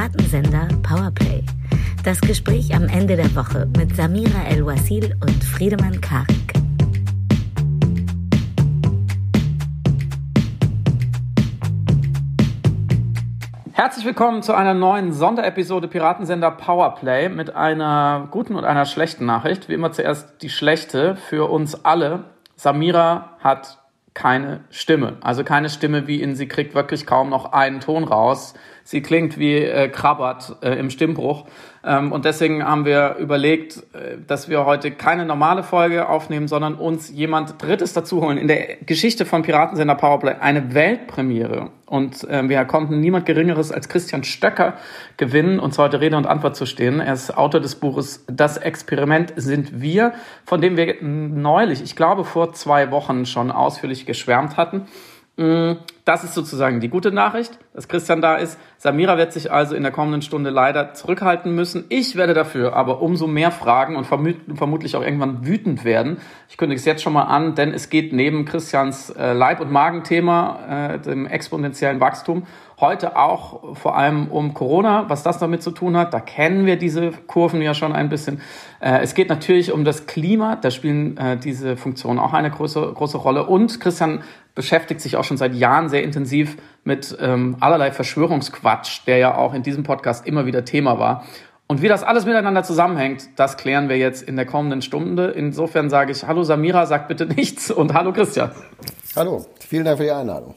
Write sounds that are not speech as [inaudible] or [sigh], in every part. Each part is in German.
Piratensender Powerplay. Das Gespräch am Ende der Woche mit Samira El-Wasil und Friedemann Karik. Herzlich willkommen zu einer neuen Sonderepisode Piratensender Powerplay mit einer guten und einer schlechten Nachricht. Wie immer zuerst die schlechte für uns alle. Samira hat keine Stimme. Also keine Stimme wie in sie kriegt wirklich kaum noch einen Ton raus. Sie klingt wie äh, Krabbert äh, im Stimmbruch. Ähm, und deswegen haben wir überlegt, äh, dass wir heute keine normale Folge aufnehmen, sondern uns jemand Drittes dazu holen. In der Geschichte von Piratensender Powerplay eine Weltpremiere. Und äh, wir konnten niemand Geringeres als Christian Stöcker gewinnen, uns heute Rede und Antwort zu stehen. Er ist Autor des Buches Das Experiment sind wir, von dem wir neulich, ich glaube vor zwei Wochen schon ausführlich geschwärmt hatten. Das ist sozusagen die gute Nachricht, dass Christian da ist. Samira wird sich also in der kommenden Stunde leider zurückhalten müssen. Ich werde dafür aber umso mehr fragen und vermutlich auch irgendwann wütend werden. Ich kündige es jetzt schon mal an, denn es geht neben Christians äh, Leib- und Magenthema, äh, dem exponentiellen Wachstum, heute auch vor allem um Corona, was das damit zu tun hat. Da kennen wir diese Kurven ja schon ein bisschen. Äh, es geht natürlich um das Klima, da spielen äh, diese Funktionen auch eine große, große Rolle. Und Christian beschäftigt sich auch schon seit Jahren sehr intensiv mit ähm, allerlei Verschwörungsquatsch, der ja auch in diesem Podcast immer wieder Thema war. Und wie das alles miteinander zusammenhängt, das klären wir jetzt in der kommenden Stunde. Insofern sage ich Hallo Samira, sag bitte [laughs] nichts und Hallo Christian. Hallo, vielen Dank für die Einladung.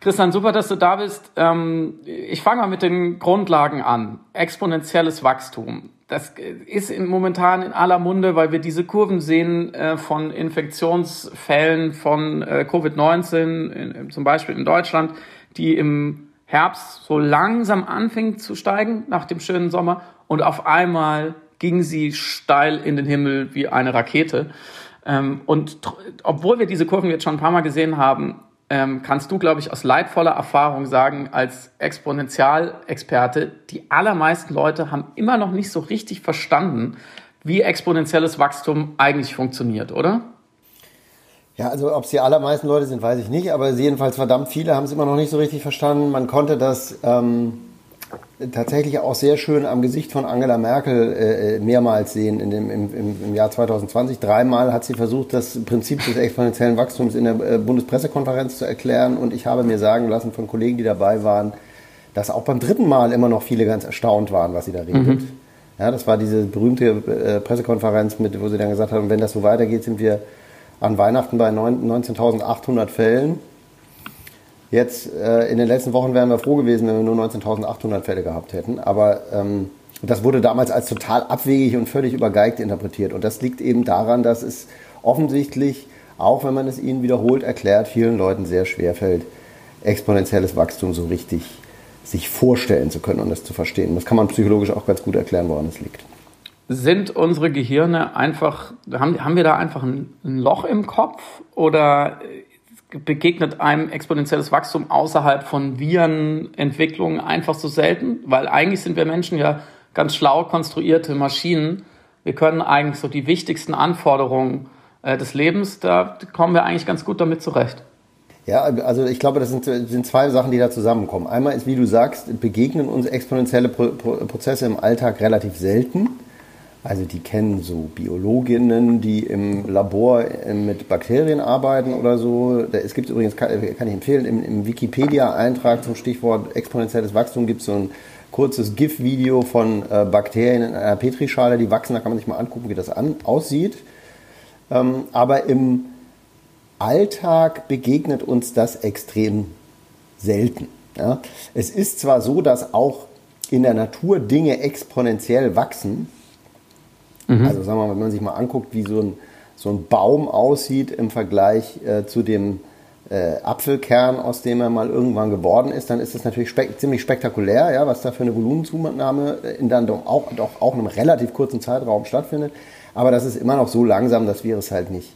Christian, super, dass du da bist. Ähm, ich fange mal mit den Grundlagen an. Exponentielles Wachstum. Das ist momentan in aller Munde, weil wir diese Kurven sehen äh, von Infektionsfällen von äh, Covid-19, zum Beispiel in Deutschland, die im Herbst so langsam anfing zu steigen nach dem schönen Sommer und auf einmal ging sie steil in den Himmel wie eine Rakete. Ähm, und obwohl wir diese Kurven jetzt schon ein paar Mal gesehen haben, ähm, kannst du, glaube ich, aus leidvoller Erfahrung sagen, als Exponentialexperte, die allermeisten Leute haben immer noch nicht so richtig verstanden, wie exponentielles Wachstum eigentlich funktioniert, oder? Ja, also ob es die allermeisten Leute sind, weiß ich nicht, aber jedenfalls verdammt viele haben es immer noch nicht so richtig verstanden. Man konnte das ähm, tatsächlich auch sehr schön am Gesicht von Angela Merkel äh, äh mehrmals sehen in dem, im, im, Jahr 2020. Dreimal hat sie versucht, das Prinzip des exponentiellen Wachstums in der äh, Bundespressekonferenz zu erklären und ich habe mir sagen lassen von Kollegen, die dabei waren, dass auch beim dritten Mal immer noch viele ganz erstaunt waren, was sie da redet. Mhm. Ja, das war diese berühmte äh, Pressekonferenz, mit, wo sie dann gesagt haben, wenn das so weitergeht, sind wir an Weihnachten bei 19.800 Fällen. Jetzt äh, in den letzten Wochen wären wir froh gewesen, wenn wir nur 19.800 Fälle gehabt hätten. Aber ähm, das wurde damals als total abwegig und völlig übergeigt interpretiert. Und das liegt eben daran, dass es offensichtlich, auch wenn man es ihnen wiederholt erklärt, vielen Leuten sehr schwer fällt, exponentielles Wachstum so richtig sich vorstellen zu können und es zu verstehen. Das kann man psychologisch auch ganz gut erklären, woran es liegt. Sind unsere Gehirne einfach, haben, haben wir da einfach ein, ein Loch im Kopf oder begegnet einem exponentielles Wachstum außerhalb von Virenentwicklungen einfach so selten, weil eigentlich sind wir Menschen ja ganz schlau konstruierte Maschinen. Wir können eigentlich so die wichtigsten Anforderungen äh, des Lebens, da kommen wir eigentlich ganz gut damit zurecht. Ja, also ich glaube, das sind, sind zwei Sachen, die da zusammenkommen. Einmal ist, wie du sagst, begegnen uns exponentielle Pro Prozesse im Alltag relativ selten. Also die kennen so Biologinnen, die im Labor äh, mit Bakterien arbeiten oder so. Es gibt übrigens, kann ich empfehlen, im, im Wikipedia-Eintrag zum Stichwort exponentielles Wachstum gibt es so ein kurzes GIF-Video von äh, Bakterien in einer Petrischale, die wachsen. Da kann man sich mal angucken, wie das an, aussieht. Ähm, aber im Alltag begegnet uns das extrem selten. Es ist zwar so, dass auch in der Natur Dinge exponentiell wachsen, Mhm. Also sagen wir mal, wenn man sich mal anguckt, wie so ein, so ein Baum aussieht im Vergleich äh, zu dem äh, Apfelkern, aus dem er mal irgendwann geworden ist, dann ist das natürlich spek ziemlich spektakulär, ja, was da für eine Volumenzunahme in dann doch auch, doch auch einem relativ kurzen Zeitraum stattfindet. Aber das ist immer noch so langsam, dass wir es halt nicht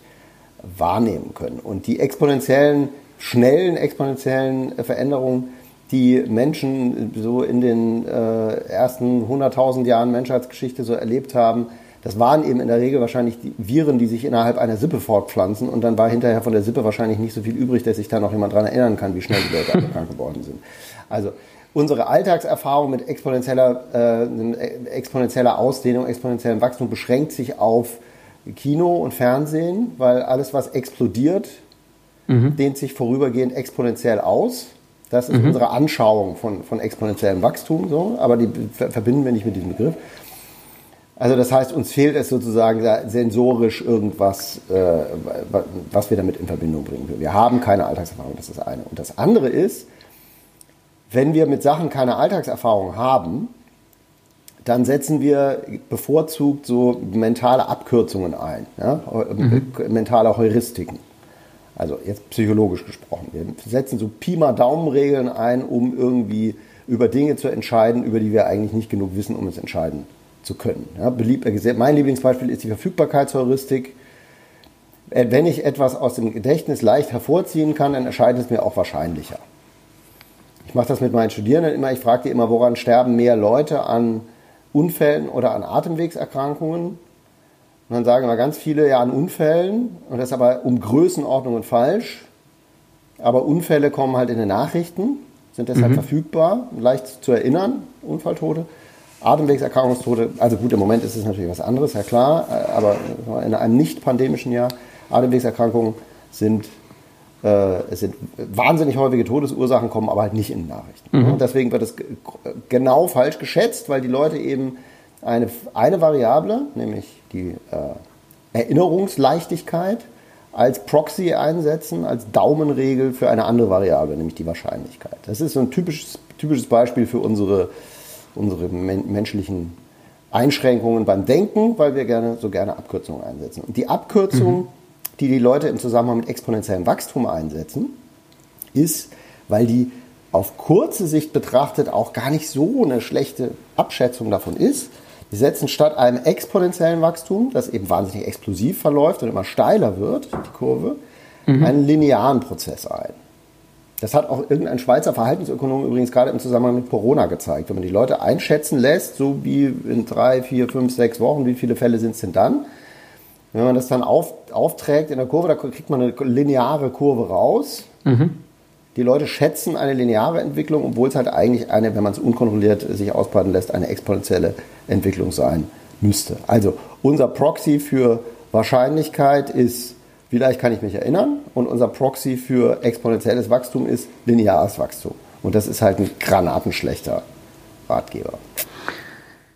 wahrnehmen können. Und die exponentiellen, schnellen exponentiellen Veränderungen, die Menschen so in den äh, ersten 100.000 Jahren Menschheitsgeschichte so erlebt haben, das waren eben in der Regel wahrscheinlich die Viren, die sich innerhalb einer Sippe fortpflanzen und dann war hinterher von der Sippe wahrscheinlich nicht so viel übrig, dass sich da noch jemand dran erinnern kann, wie schnell die Leute alle krank geworden sind. Also, unsere Alltagserfahrung mit exponentieller, äh, exponentieller Ausdehnung, exponentiellem Wachstum beschränkt sich auf Kino und Fernsehen, weil alles, was explodiert, mhm. dehnt sich vorübergehend exponentiell aus. Das ist mhm. unsere Anschauung von, von exponentiellem Wachstum, so, aber die verbinden wir nicht mit diesem Begriff. Also das heißt, uns fehlt es sozusagen sensorisch irgendwas, äh, was wir damit in Verbindung bringen. Wir haben keine Alltagserfahrung, das ist das eine. Und das andere ist, wenn wir mit Sachen keine Alltagserfahrung haben, dann setzen wir bevorzugt so mentale Abkürzungen ein, ja? mhm. mentale Heuristiken. Also jetzt psychologisch gesprochen. Wir setzen so Pi mal Daumenregeln ein, um irgendwie über Dinge zu entscheiden, über die wir eigentlich nicht genug wissen, um es entscheiden zu können. Ja, beliebt, mein Lieblingsbeispiel ist die Verfügbarkeitsheuristik. Äh, wenn ich etwas aus dem Gedächtnis leicht hervorziehen kann, dann erscheint es mir auch wahrscheinlicher. Ich mache das mit meinen Studierenden immer. Ich frage die immer, woran sterben mehr Leute an Unfällen oder an Atemwegserkrankungen? Und dann sagen wir ganz viele ja an Unfällen. Und das ist aber um Größenordnungen falsch. Aber Unfälle kommen halt in den Nachrichten, sind deshalb mhm. verfügbar, leicht zu erinnern, Unfalltote. Atemwegserkrankungstote, also gut, im Moment ist es natürlich was anderes, ja klar, aber in einem nicht pandemischen Jahr, Atemwegserkrankungen sind, äh, sind wahnsinnig häufige Todesursachen, kommen aber halt nicht in den Nachrichten. Mhm. Und deswegen wird es genau falsch geschätzt, weil die Leute eben eine, eine Variable, nämlich die äh, Erinnerungsleichtigkeit, als Proxy einsetzen, als Daumenregel für eine andere Variable, nämlich die Wahrscheinlichkeit. Das ist so ein typisches, typisches Beispiel für unsere unsere men menschlichen Einschränkungen beim Denken, weil wir gerne so gerne Abkürzungen einsetzen. Und die Abkürzung, mhm. die die Leute im Zusammenhang mit exponentiellem Wachstum einsetzen, ist, weil die auf kurze Sicht betrachtet auch gar nicht so eine schlechte Abschätzung davon ist. Die setzen statt einem exponentiellen Wachstum, das eben wahnsinnig explosiv verläuft und immer steiler wird, die Kurve, mhm. einen linearen Prozess ein. Das hat auch irgendein Schweizer Verhaltensökonom übrigens gerade im Zusammenhang mit Corona gezeigt. Wenn man die Leute einschätzen lässt, so wie in drei, vier, fünf, sechs Wochen, wie viele Fälle sind es denn dann? Wenn man das dann auf, aufträgt in der Kurve, da kriegt man eine lineare Kurve raus. Mhm. Die Leute schätzen eine lineare Entwicklung, obwohl es halt eigentlich eine, wenn man es unkontrolliert sich ausbreiten lässt, eine exponentielle Entwicklung sein müsste. Also unser Proxy für Wahrscheinlichkeit ist Vielleicht kann ich mich erinnern. Und unser Proxy für exponentielles Wachstum ist lineares Wachstum. Und das ist halt ein granatenschlechter Ratgeber.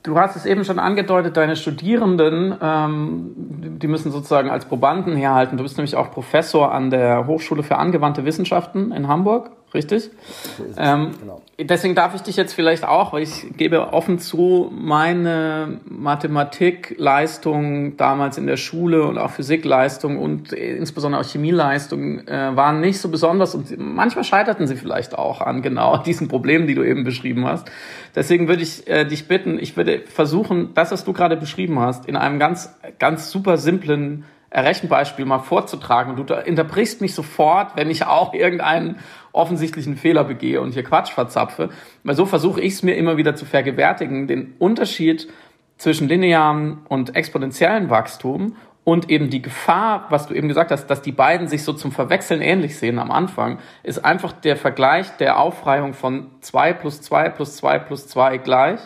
Du hast es eben schon angedeutet, deine Studierenden, ähm, die müssen sozusagen als Probanden herhalten. Du bist nämlich auch Professor an der Hochschule für angewandte Wissenschaften in Hamburg richtig? So ähm, genau. Deswegen darf ich dich jetzt vielleicht auch, weil ich gebe offen zu, meine Mathematikleistung damals in der Schule und auch Physikleistung und insbesondere auch Chemieleistung äh, waren nicht so besonders und manchmal scheiterten sie vielleicht auch an genau [laughs] diesen Problemen, die du eben beschrieben hast. Deswegen würde ich äh, dich bitten, ich würde versuchen, das, was du gerade beschrieben hast, in einem ganz, ganz super simplen Rechenbeispiel mal vorzutragen. Und du unterbrichst mich sofort, wenn ich auch irgendeinen offensichtlichen Fehler begehe und hier Quatsch verzapfe. Weil so versuche ich es mir immer wieder zu vergewärtigen, den Unterschied zwischen linearem und exponentiellem Wachstum und eben die Gefahr, was du eben gesagt hast, dass die beiden sich so zum Verwechseln ähnlich sehen am Anfang, ist einfach der Vergleich der Aufreihung von 2 plus 2 plus 2 plus 2 gleich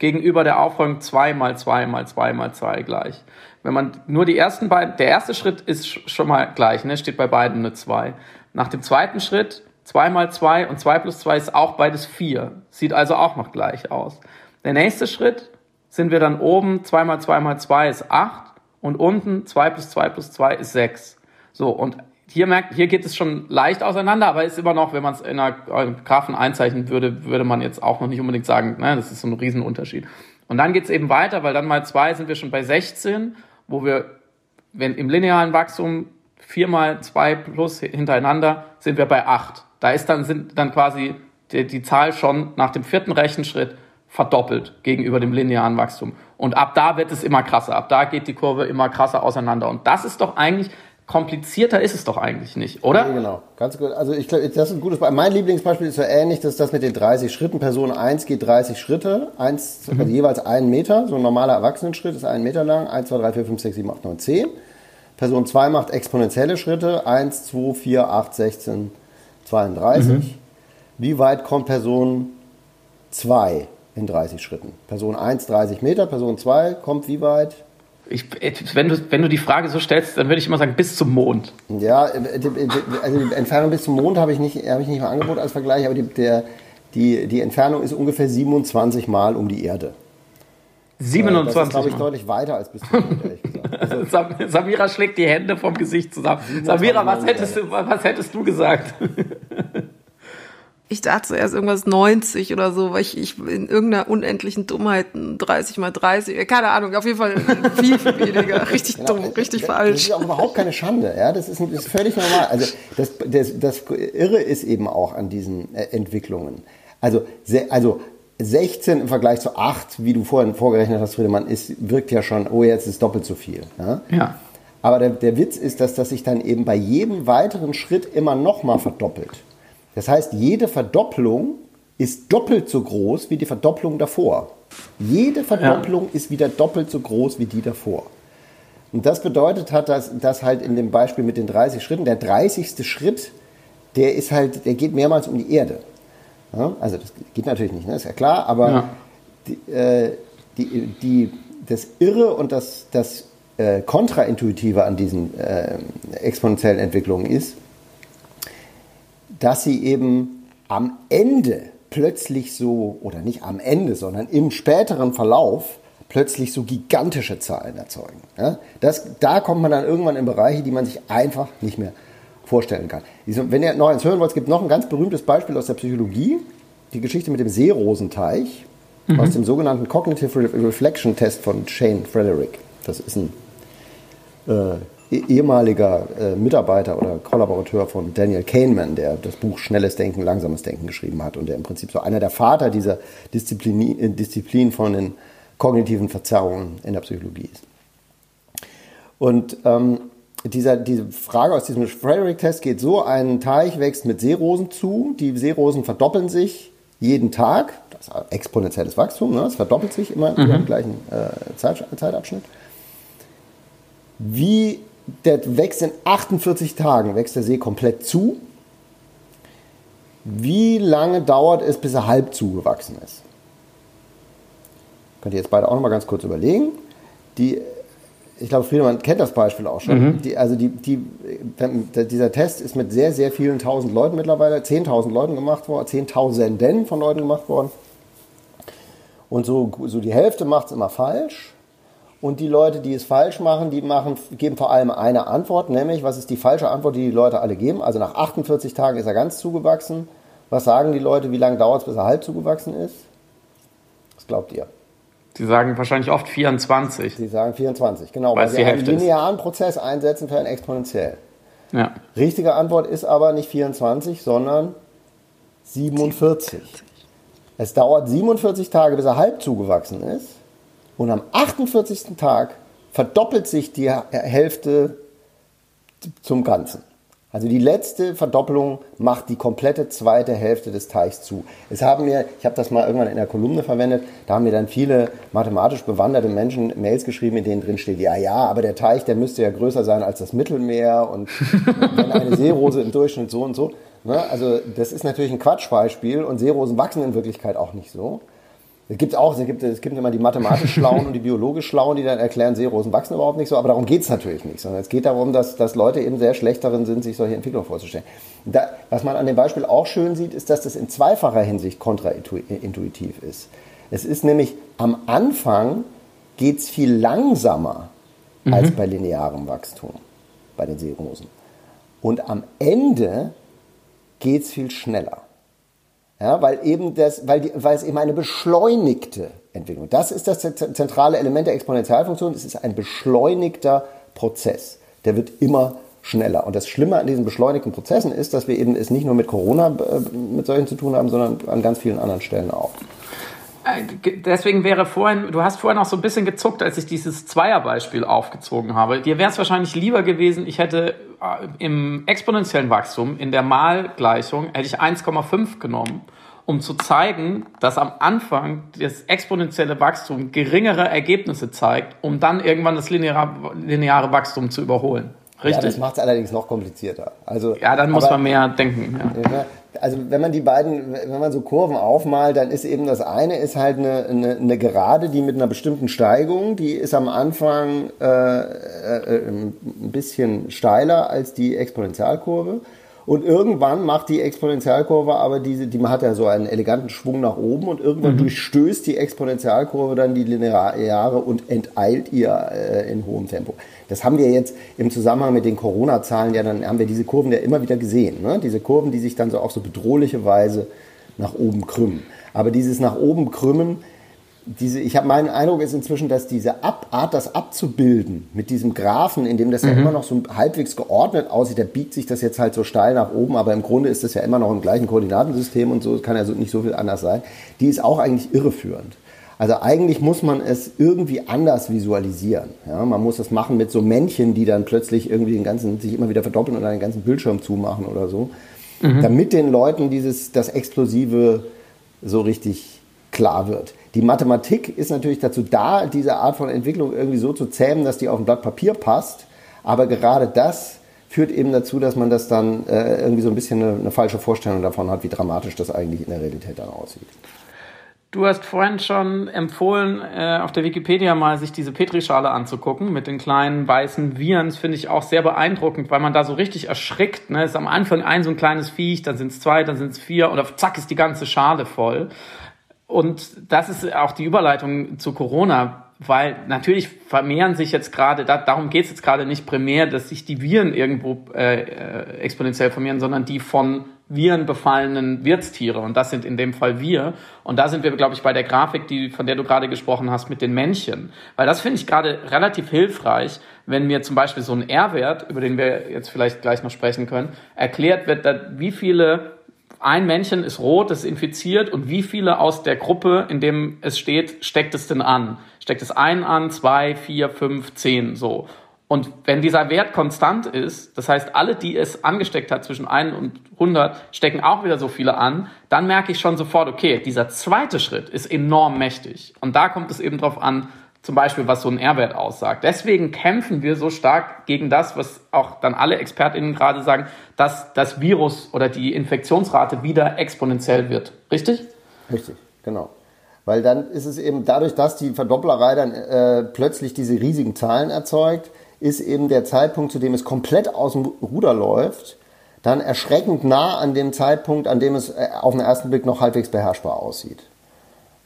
gegenüber der Aufreihung 2 mal 2 mal 2 mal 2 gleich. Wenn man nur die ersten beiden, der erste Schritt ist schon mal gleich, ne, steht bei beiden eine 2. Nach dem zweiten Schritt 2 mal 2 und 2 plus 2 ist auch beides 4. Sieht also auch noch gleich aus. Der nächste Schritt sind wir dann oben, 2 mal 2 mal 2 ist 8 und unten 2 plus 2 plus 2 ist 6. So, und hier merkt, hier geht es schon leicht auseinander, aber ist immer noch, wenn man es in einer Graphen einzeichnen würde, würde man jetzt auch noch nicht unbedingt sagen, ne, das ist so ein Riesenunterschied. Und dann geht es eben weiter, weil dann mal 2 sind wir schon bei 16, wo wir, wenn im linearen Wachstum 4 mal 2 plus hintereinander, sind wir bei 8. Da ist dann, sind dann quasi die, die Zahl schon nach dem vierten Rechenschritt verdoppelt gegenüber dem linearen Wachstum. Und ab da wird es immer krasser. Ab da geht die Kurve immer krasser auseinander. Und das ist doch eigentlich, komplizierter ist es doch eigentlich nicht, oder? Ja, genau. Ganz gut. Also ich glaube, das ist ein gutes Beispiel. Mein Lieblingsbeispiel ist so ähnlich, dass das mit den 30 Schritten. Person 1 geht 30 Schritte, eins, mhm. also jeweils einen Meter. So ein normaler Erwachsenenschritt ist einen Meter lang. 1, 2, 3, 4, 5, 6, 7, 8, 9, 10. Person 2 macht exponentielle Schritte. 1, 2, 4, 8, 16, 32. Mhm. Wie weit kommt Person 2 in 30 Schritten. Person 1 30 Meter, Person 2 kommt wie weit? Ich, wenn, du, wenn du die Frage so stellst, dann würde ich immer sagen, bis zum Mond. Ja, also die Entfernung bis zum Mond habe ich nicht, habe ich nicht mal angeboten als Vergleich, aber die, der, die, die Entfernung ist ungefähr 27 Mal um die Erde. 27 Das ist, glaube ich, deutlich weiter als bis zum Mond, ehrlich gesagt. Also. [laughs] Samira schlägt die Hände vom Gesicht zusammen. Samira, was hättest, du, was hättest du gesagt? [laughs] Ich dachte zuerst irgendwas 90 oder so, weil ich, ich in irgendeiner unendlichen Dummheit 30 mal 30, keine Ahnung, auf jeden Fall viel, viel weniger. [laughs] Richtig genau, dumm, richtig das, falsch. Das ist auch überhaupt keine Schande, ja. Das ist, das ist völlig normal. Also das, das, das Irre ist eben auch an diesen äh, Entwicklungen. Also, also 16 im Vergleich zu 8, wie du vorhin vorgerechnet hast, Friedemann, ist, wirkt ja schon, oh, jetzt ist doppelt so viel. Ja. ja. Aber der, der Witz ist, dass das sich dann eben bei jedem weiteren Schritt immer noch mal verdoppelt. Das heißt, jede Verdopplung ist doppelt so groß wie die Verdopplung davor. Jede Verdopplung ja. ist wieder doppelt so groß wie die davor. Und das bedeutet hat, dass, dass halt in dem Beispiel mit den 30 Schritten, der 30. Schritt, der ist halt, der geht mehrmals um die Erde. Ja, also das geht natürlich nicht, ne? ist ja klar, aber ja. Die, äh, die, die, das Irre und das, das äh, Kontraintuitive an diesen äh, exponentiellen Entwicklungen ist, dass sie eben am Ende plötzlich so, oder nicht am Ende, sondern im späteren Verlauf plötzlich so gigantische Zahlen erzeugen. Ja? Das, da kommt man dann irgendwann in Bereiche, die man sich einfach nicht mehr vorstellen kann. Wenn ihr noch eins hören wollt, es gibt noch ein ganz berühmtes Beispiel aus der Psychologie, die Geschichte mit dem Seerosenteich mhm. aus dem sogenannten Cognitive Reflection Test von Shane Frederick. Das ist ein äh, ehemaliger äh, Mitarbeiter oder Kollaborateur von Daniel Kahneman, der das Buch Schnelles Denken, Langsames Denken geschrieben hat und der im Prinzip so einer der Vater dieser Disziplin, äh, Disziplin von den kognitiven Verzerrungen in der Psychologie ist. Und ähm, dieser, diese Frage aus diesem Frederick-Test geht so, ein Teich wächst mit Seerosen zu, die Seerosen verdoppeln sich jeden Tag, das ist exponentielles Wachstum, ne? es verdoppelt sich immer mhm. im gleichen äh, Zeit, Zeitabschnitt. Wie der wächst in 48 Tagen, wächst der See komplett zu. Wie lange dauert es, bis er halb zugewachsen ist? Könnt ihr jetzt beide auch noch mal ganz kurz überlegen. Die, ich glaube, Friedemann kennt das Beispiel auch schon. Mhm. Die, also die, die, dieser Test ist mit sehr, sehr vielen tausend Leuten mittlerweile, 10.000 Leuten gemacht worden, 10.000 von Leuten gemacht worden. Und so, so die Hälfte macht es immer falsch. Und die Leute, die es falsch machen, die machen, geben vor allem eine Antwort, nämlich, was ist die falsche Antwort, die die Leute alle geben? Also nach 48 Tagen ist er ganz zugewachsen. Was sagen die Leute, wie lange dauert es, bis er halb zugewachsen ist? Was glaubt ihr? Sie sagen wahrscheinlich oft 24. Sie sagen 24, genau, weil, weil sie einen linearen ist. Prozess einsetzen für ein exponentiell. Ja. Richtige Antwort ist aber nicht 24, sondern 47. Es dauert 47 Tage, bis er halb zugewachsen ist. Und am 48. Tag verdoppelt sich die Hälfte zum Ganzen. Also die letzte Verdoppelung macht die komplette zweite Hälfte des Teichs zu. Es haben mir, ich habe das mal irgendwann in der Kolumne verwendet, da haben mir dann viele mathematisch bewanderte Menschen Mails geschrieben, in denen drin steht, ja, ja, aber der Teich, der müsste ja größer sein als das Mittelmeer und [laughs] wenn eine Seerose im Durchschnitt so und so. Ne? Also das ist natürlich ein Quatschbeispiel und Seerosen wachsen in Wirklichkeit auch nicht so. Es gibt auch, es gibt, es gibt immer die mathematisch Schlauen und die biologisch Schlauen, die dann erklären, Seerosen wachsen überhaupt nicht so, aber darum geht es natürlich nicht, sondern es geht darum, dass, dass Leute eben sehr schlecht darin sind, sich solche Entwicklungen vorzustellen. Da, was man an dem Beispiel auch schön sieht, ist, dass das in zweifacher Hinsicht kontraintuitiv ist. Es ist nämlich am Anfang geht es viel langsamer mhm. als bei linearem Wachstum, bei den Seerosen. Und am Ende geht es viel schneller. Ja, weil eben das, weil, die, weil es eben eine beschleunigte Entwicklung. Das ist das zentrale Element der Exponentialfunktion. Es ist ein beschleunigter Prozess. Der wird immer schneller. Und das Schlimme an diesen beschleunigten Prozessen ist, dass wir eben es nicht nur mit Corona äh, mit solchen zu tun haben, sondern an ganz vielen anderen Stellen auch. Äh, deswegen wäre vorhin, du hast vorhin auch so ein bisschen gezuckt, als ich dieses Zweierbeispiel aufgezogen habe. Dir wäre es wahrscheinlich lieber gewesen, ich hätte äh, im exponentiellen Wachstum, in der Malgleichung, hätte ich 1,5 genommen, um zu zeigen, dass am Anfang das exponentielle Wachstum geringere Ergebnisse zeigt, um dann irgendwann das lineare, lineare Wachstum zu überholen. Richtig. Ja, das macht es allerdings noch komplizierter. Also, ja, dann muss man mehr denken. Ja. Also wenn man die beiden, wenn man so Kurven aufmalt, dann ist eben das eine ist halt eine, eine, eine Gerade, die mit einer bestimmten Steigung, die ist am Anfang äh, äh, ein bisschen steiler als die Exponentialkurve. Und irgendwann macht die Exponentialkurve aber diese, die hat ja so einen eleganten Schwung nach oben und irgendwann mhm. durchstößt die Exponentialkurve dann die Lineare und enteilt ihr äh, in hohem Tempo. Das haben wir jetzt im Zusammenhang mit den Corona-Zahlen ja, dann haben wir diese Kurven ja immer wieder gesehen. Ne? Diese Kurven, die sich dann so auf so bedrohliche Weise nach oben krümmen. Aber dieses nach oben krümmen, diese, ich habe meinen Eindruck ist inzwischen, dass diese Ab Art, das abzubilden mit diesem Graphen, in dem das mhm. ja immer noch so halbwegs geordnet aussieht, da biegt sich das jetzt halt so steil nach oben, aber im Grunde ist das ja immer noch im gleichen Koordinatensystem und so, es kann ja so, nicht so viel anders sein. Die ist auch eigentlich irreführend. Also eigentlich muss man es irgendwie anders visualisieren. Ja, man muss es machen mit so Männchen, die dann plötzlich irgendwie den ganzen, sich immer wieder verdoppeln und einen ganzen Bildschirm zumachen oder so. Mhm. Damit den Leuten dieses, das Explosive so richtig klar wird. Die Mathematik ist natürlich dazu da, diese Art von Entwicklung irgendwie so zu zähmen, dass die auf ein Blatt Papier passt. Aber gerade das führt eben dazu, dass man das dann äh, irgendwie so ein bisschen eine, eine, falsche Vorstellung davon hat, wie dramatisch das eigentlich in der Realität dann aussieht. Du hast vorhin schon empfohlen, äh, auf der Wikipedia mal sich diese Petrischale anzugucken mit den kleinen weißen Viren. Das finde ich auch sehr beeindruckend, weil man da so richtig erschrickt. Ne? Ist am Anfang ein so ein kleines Viech, dann sind es zwei, dann sind es vier und auf zack ist die ganze Schale voll. Und das ist auch die Überleitung zu Corona, weil natürlich vermehren sich jetzt gerade, da, darum geht es jetzt gerade nicht primär, dass sich die Viren irgendwo äh, äh, exponentiell vermehren, sondern die von Viren befallenen Wirtstiere. Und das sind in dem Fall wir. Und da sind wir, glaube ich, bei der Grafik, die, von der du gerade gesprochen hast, mit den Männchen. Weil das finde ich gerade relativ hilfreich, wenn mir zum Beispiel so ein R-Wert, über den wir jetzt vielleicht gleich noch sprechen können, erklärt wird, wie viele ein Männchen ist rot, ist infiziert und wie viele aus der Gruppe, in dem es steht, steckt es denn an? Steckt es ein an, zwei, vier, fünf, zehn, so. Und wenn dieser Wert konstant ist, das heißt, alle, die es angesteckt hat, zwischen 1 und 100, stecken auch wieder so viele an, dann merke ich schon sofort, okay, dieser zweite Schritt ist enorm mächtig. Und da kommt es eben drauf an, zum Beispiel, was so ein R-Wert aussagt. Deswegen kämpfen wir so stark gegen das, was auch dann alle ExpertInnen gerade sagen, dass das Virus oder die Infektionsrate wieder exponentiell wird. Richtig? Richtig, genau. Weil dann ist es eben dadurch, dass die Verdopplerei dann äh, plötzlich diese riesigen Zahlen erzeugt, ist eben der Zeitpunkt, zu dem es komplett aus dem Ruder läuft, dann erschreckend nah an dem Zeitpunkt, an dem es äh, auf den ersten Blick noch halbwegs beherrschbar aussieht.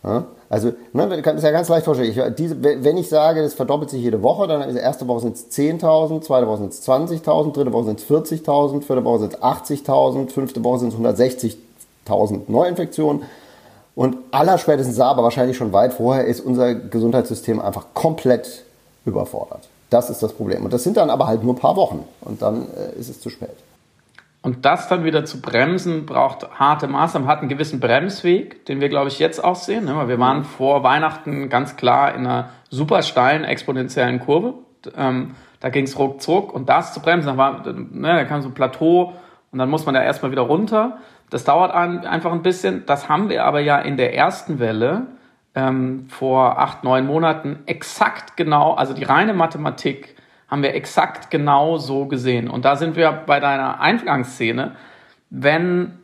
Ja? Also, ne, das ist ja ganz leicht vorstellen. Ich, diese, wenn ich sage, das verdoppelt sich jede Woche, dann ist erste Woche sind es 10.000, zweite Woche sind es 20.000, dritte Woche sind es 40.000, vierte Woche sind es 80.000, fünfte Woche sind es 160.000 Neuinfektionen. Und allerspätestens da, aber wahrscheinlich schon weit vorher, ist unser Gesundheitssystem einfach komplett überfordert. Das ist das Problem. Und das sind dann aber halt nur ein paar Wochen. Und dann äh, ist es zu spät. Und das dann wieder zu bremsen, braucht harte Maßnahmen, hat einen gewissen Bremsweg, den wir, glaube ich, jetzt auch sehen. Ne? Wir waren vor Weihnachten ganz klar in einer super steilen, exponentiellen Kurve. Ähm, da ging es ruckzuck. Und das zu bremsen, da, war, ne, da kam so ein Plateau und dann muss man da erstmal wieder runter. Das dauert einfach ein bisschen. Das haben wir aber ja in der ersten Welle ähm, vor acht, neun Monaten exakt genau, also die reine Mathematik haben wir exakt genau so gesehen. Und da sind wir bei deiner Eingangsszene. Wenn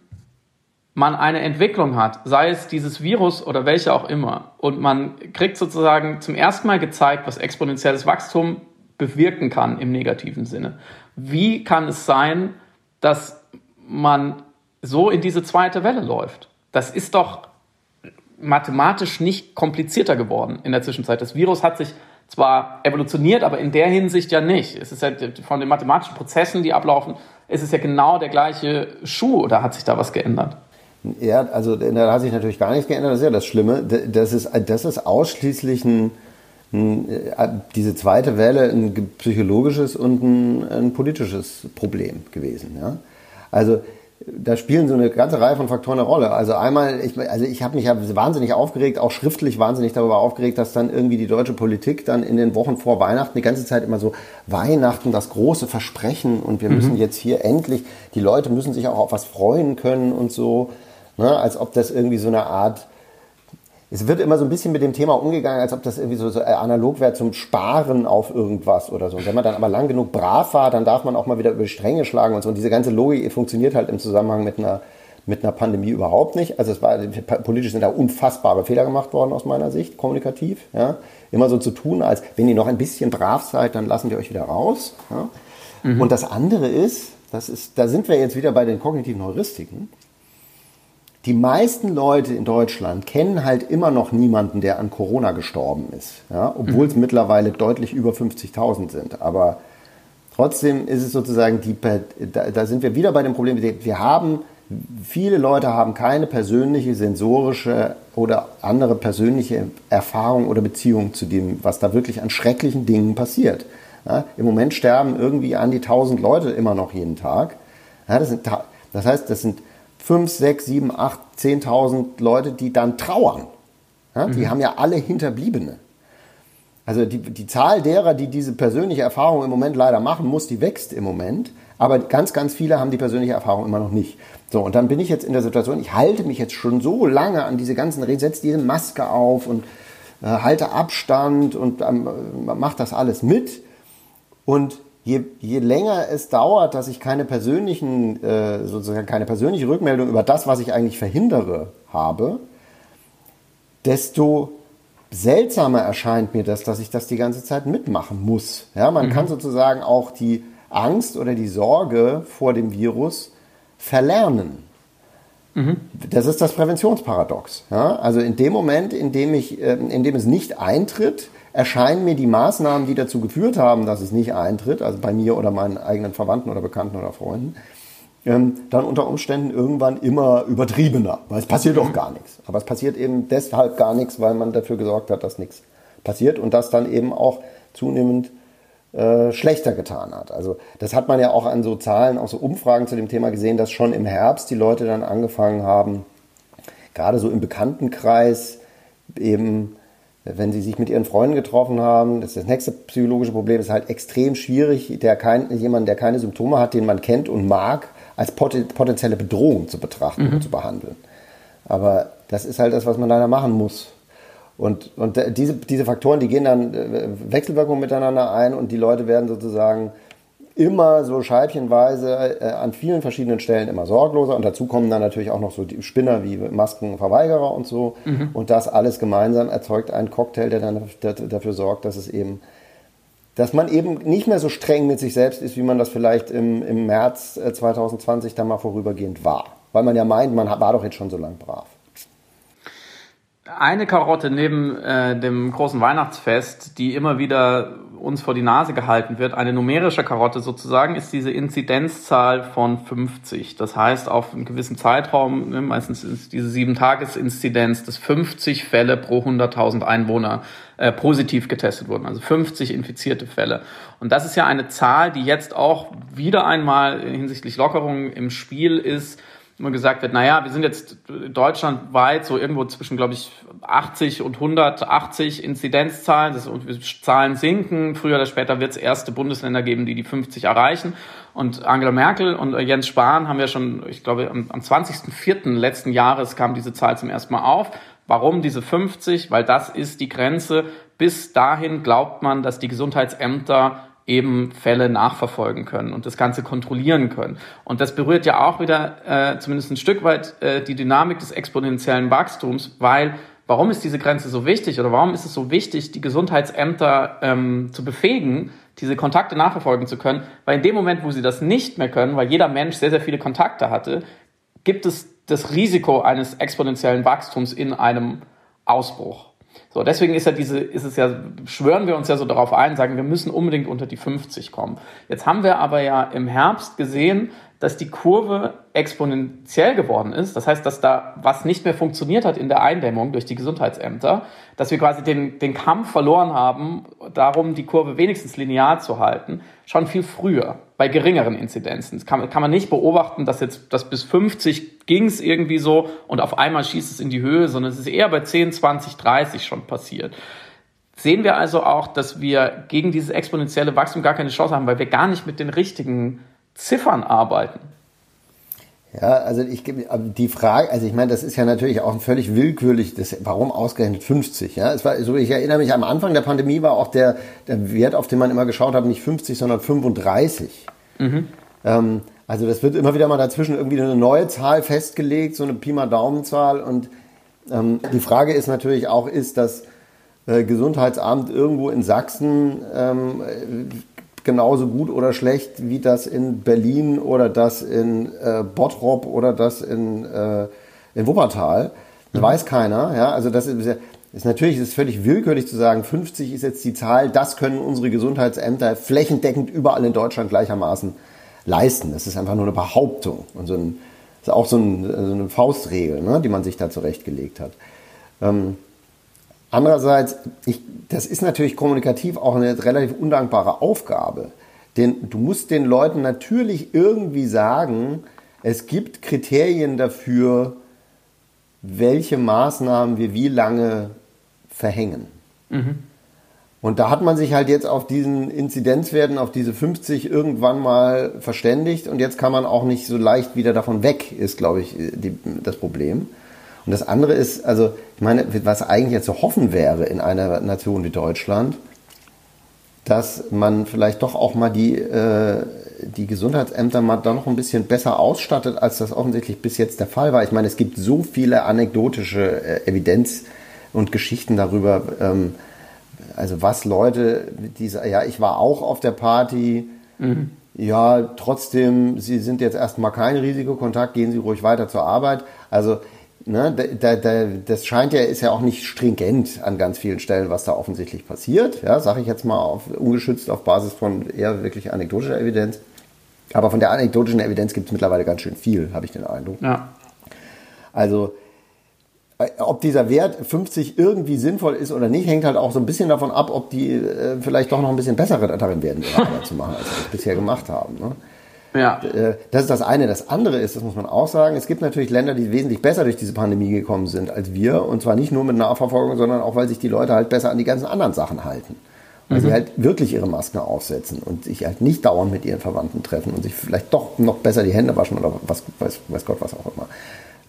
man eine Entwicklung hat, sei es dieses Virus oder welche auch immer, und man kriegt sozusagen zum ersten Mal gezeigt, was exponentielles Wachstum bewirken kann im negativen Sinne. Wie kann es sein, dass man so in diese zweite Welle läuft? Das ist doch mathematisch nicht komplizierter geworden in der Zwischenzeit. Das Virus hat sich zwar evolutioniert, aber in der Hinsicht ja nicht. Es ist ja von den mathematischen Prozessen, die ablaufen, ist es ja genau der gleiche Schuh oder hat sich da was geändert? Ja, also da hat sich natürlich gar nichts geändert. Das ist ja das Schlimme. Das ist, das ist ausschließlich ein, ein, äh, diese zweite Welle ein psychologisches und ein, ein politisches Problem gewesen. Ja? Also da spielen so eine ganze Reihe von Faktoren eine Rolle. Also einmal, ich, also ich habe mich ja wahnsinnig aufgeregt, auch schriftlich wahnsinnig darüber aufgeregt, dass dann irgendwie die deutsche Politik dann in den Wochen vor Weihnachten die ganze Zeit immer so Weihnachten, das große Versprechen und wir mhm. müssen jetzt hier endlich, die Leute müssen sich auch auf was freuen können und so, ne, als ob das irgendwie so eine Art es wird immer so ein bisschen mit dem Thema umgegangen, als ob das irgendwie so, so analog wäre zum Sparen auf irgendwas oder so. Und wenn man dann aber lang genug brav war, dann darf man auch mal wieder über die Stränge schlagen und so. Und diese ganze Logik funktioniert halt im Zusammenhang mit einer, mit einer Pandemie überhaupt nicht. Also es war politisch sind da unfassbare Fehler gemacht worden aus meiner Sicht, kommunikativ. Ja. Immer so zu tun, als wenn ihr noch ein bisschen brav seid, dann lassen wir euch wieder raus. Ja. Mhm. Und das andere ist, das ist, da sind wir jetzt wieder bei den kognitiven Heuristiken. Die meisten Leute in Deutschland kennen halt immer noch niemanden, der an Corona gestorben ist, ja, obwohl mhm. es mittlerweile deutlich über 50.000 sind. Aber trotzdem ist es sozusagen die, da, da sind wir wieder bei dem Problem, wir haben Viele Leute haben keine persönliche, sensorische oder andere persönliche Erfahrung oder Beziehung zu dem, was da wirklich an schrecklichen Dingen passiert. Ja, Im Moment sterben irgendwie an die 1000 Leute immer noch jeden Tag. Ja, das, sind, das heißt, das sind 5, 6, 7, 8, 10.000 Leute, die dann trauern. Ja, die mhm. haben ja alle Hinterbliebene. Also die, die Zahl derer, die diese persönliche Erfahrung im Moment leider machen muss, die wächst im Moment. Aber ganz, ganz viele haben die persönliche Erfahrung immer noch nicht. So, und dann bin ich jetzt in der Situation, ich halte mich jetzt schon so lange an diese ganzen Regeln, setze diese Maske auf und äh, halte Abstand und ähm, mache das alles mit. Und je, je länger es dauert, dass ich keine persönlichen, äh, sozusagen keine persönliche Rückmeldung über das, was ich eigentlich verhindere, habe, desto seltsamer erscheint mir das, dass ich das die ganze Zeit mitmachen muss. Ja, man mhm. kann sozusagen auch die Angst oder die Sorge vor dem Virus verlernen. Mhm. Das ist das Präventionsparadox. Ja? Also in dem Moment, in dem, ich, äh, in dem es nicht eintritt, erscheinen mir die Maßnahmen, die dazu geführt haben, dass es nicht eintritt, also bei mir oder meinen eigenen Verwandten oder Bekannten oder Freunden, ähm, dann unter Umständen irgendwann immer übertriebener, weil es passiert doch gar nichts. Aber es passiert eben deshalb gar nichts, weil man dafür gesorgt hat, dass nichts passiert und das dann eben auch zunehmend äh, schlechter getan hat. Also das hat man ja auch an so Zahlen, auch so Umfragen zu dem Thema gesehen, dass schon im Herbst die Leute dann angefangen haben, gerade so im Bekanntenkreis eben, wenn sie sich mit ihren Freunden getroffen haben, das ist das nächste psychologische Problem, ist halt extrem schwierig, der kein, jemand, der keine Symptome hat, den man kennt und mag, als potenzielle Bedrohung zu betrachten mhm. und zu behandeln. Aber das ist halt das, was man leider machen muss. Und, und diese, diese Faktoren, die gehen dann äh, Wechselwirkungen miteinander ein und die Leute werden sozusagen immer so scheibchenweise äh, an vielen verschiedenen Stellen immer sorgloser. Und dazu kommen dann natürlich auch noch so die Spinner wie Maskenverweigerer und so. Mhm. Und das alles gemeinsam erzeugt einen Cocktail, der dann dafür sorgt, dass es eben, dass man eben nicht mehr so streng mit sich selbst ist, wie man das vielleicht im, im März 2020 äh, dann mal vorübergehend war. Weil man ja meint, man war doch jetzt schon so lang brav eine Karotte neben äh, dem großen Weihnachtsfest, die immer wieder uns vor die Nase gehalten wird, eine numerische Karotte sozusagen, ist diese Inzidenzzahl von 50. Das heißt, auf einem gewissen Zeitraum, ne, meistens ist diese sieben Tages Inzidenz, dass 50 Fälle pro 100.000 Einwohner äh, positiv getestet wurden, also 50 infizierte Fälle. Und das ist ja eine Zahl, die jetzt auch wieder einmal hinsichtlich Lockerungen im Spiel ist, immer gesagt wird, naja, wir sind jetzt deutschlandweit so irgendwo zwischen, glaube ich, 80 und 180 Inzidenzzahlen. Das, und Zahlen sinken. Früher oder später wird es erste Bundesländer geben, die die 50 erreichen. Und Angela Merkel und Jens Spahn haben ja schon, ich glaube, am, am 20.04. letzten Jahres kam diese Zahl zum ersten Mal auf. Warum diese 50? Weil das ist die Grenze. Bis dahin glaubt man, dass die Gesundheitsämter eben Fälle nachverfolgen können und das Ganze kontrollieren können. Und das berührt ja auch wieder äh, zumindest ein Stück weit äh, die Dynamik des exponentiellen Wachstums, weil warum ist diese Grenze so wichtig oder warum ist es so wichtig, die Gesundheitsämter ähm, zu befähigen, diese Kontakte nachverfolgen zu können? Weil in dem Moment, wo sie das nicht mehr können, weil jeder Mensch sehr, sehr viele Kontakte hatte, gibt es das Risiko eines exponentiellen Wachstums in einem Ausbruch. So, deswegen ist ja diese, ist es ja, schwören wir uns ja so darauf ein, sagen, wir müssen unbedingt unter die 50 kommen. Jetzt haben wir aber ja im Herbst gesehen, dass die Kurve exponentiell geworden ist. Das heißt, dass da was nicht mehr funktioniert hat in der Eindämmung durch die Gesundheitsämter, dass wir quasi den, den Kampf verloren haben, darum die Kurve wenigstens linear zu halten, schon viel früher, bei geringeren Inzidenzen. Das kann, kann man nicht beobachten, dass jetzt dass bis 50 ging es irgendwie so und auf einmal schießt es in die Höhe, sondern es ist eher bei 10, 20, 30 schon passiert. Sehen wir also auch, dass wir gegen dieses exponentielle Wachstum gar keine Chance haben, weil wir gar nicht mit den richtigen Ziffern arbeiten. Ja, also ich gebe die Frage, also ich meine, das ist ja natürlich auch ein völlig willkürlich, das, warum ausgerechnet 50? Ja, es war so, ich erinnere mich, am Anfang der Pandemie war auch der, der Wert, auf den man immer geschaut hat, nicht 50, sondern 35. Mhm. Ähm, Also das wird immer wieder mal dazwischen irgendwie eine neue Zahl festgelegt, so eine Pi mal Daumenzahl. Und ähm, die Frage ist natürlich auch, ist das äh, Gesundheitsamt irgendwo in Sachsen ähm, genauso gut oder schlecht wie das in Berlin oder das in äh, Bottrop oder das in, äh, in Wuppertal? Das mhm. weiß keiner. Ja? Also das ist, ist natürlich ist völlig willkürlich zu sagen, 50 ist jetzt die Zahl, das können unsere Gesundheitsämter flächendeckend überall in Deutschland gleichermaßen leisten. Das ist einfach nur eine Behauptung und so ein, ist auch so, ein, so eine Faustregel, ne, die man sich da zurechtgelegt hat. Ähm, andererseits, ich, das ist natürlich kommunikativ auch eine relativ undankbare Aufgabe, denn du musst den Leuten natürlich irgendwie sagen, es gibt Kriterien dafür, welche Maßnahmen wir wie lange verhängen. Mhm. Und da hat man sich halt jetzt auf diesen Inzidenzwerten, auf diese 50 irgendwann mal verständigt und jetzt kann man auch nicht so leicht wieder davon weg, ist, glaube ich, die, das Problem. Und das andere ist, also, ich meine, was eigentlich jetzt zu hoffen wäre in einer Nation wie Deutschland, dass man vielleicht doch auch mal die, äh, die Gesundheitsämter mal da noch ein bisschen besser ausstattet, als das offensichtlich bis jetzt der Fall war. Ich meine, es gibt so viele anekdotische äh, Evidenz und Geschichten darüber, ähm, also was Leute, diese, ja, ich war auch auf der Party, mhm. ja, trotzdem, Sie sind jetzt erstmal kein Risikokontakt, gehen Sie ruhig weiter zur Arbeit. Also, ne, da, da, das scheint ja, ist ja auch nicht stringent an ganz vielen Stellen, was da offensichtlich passiert. Ja, sage ich jetzt mal auf, ungeschützt auf Basis von eher wirklich anekdotischer Evidenz. Aber von der anekdotischen Evidenz gibt es mittlerweile ganz schön viel, habe ich den Eindruck. Ja. Also, äh, ob dieser Wert 50 irgendwie sinnvoll ist oder nicht, hängt halt auch so ein bisschen davon ab, ob die äh, vielleicht doch noch ein bisschen bessere darin werden, Arbeit zu machen, als sie das bisher gemacht haben. Ne? Ja. Äh, das ist das eine. Das andere ist, das muss man auch sagen, es gibt natürlich Länder, die wesentlich besser durch diese Pandemie gekommen sind als wir. Und zwar nicht nur mit Nachverfolgung, sondern auch, weil sich die Leute halt besser an die ganzen anderen Sachen halten. Weil mhm. sie halt wirklich ihre Masken aufsetzen und sich halt nicht dauernd mit ihren Verwandten treffen und sich vielleicht doch noch besser die Hände waschen oder was, weiß, weiß Gott, was auch immer.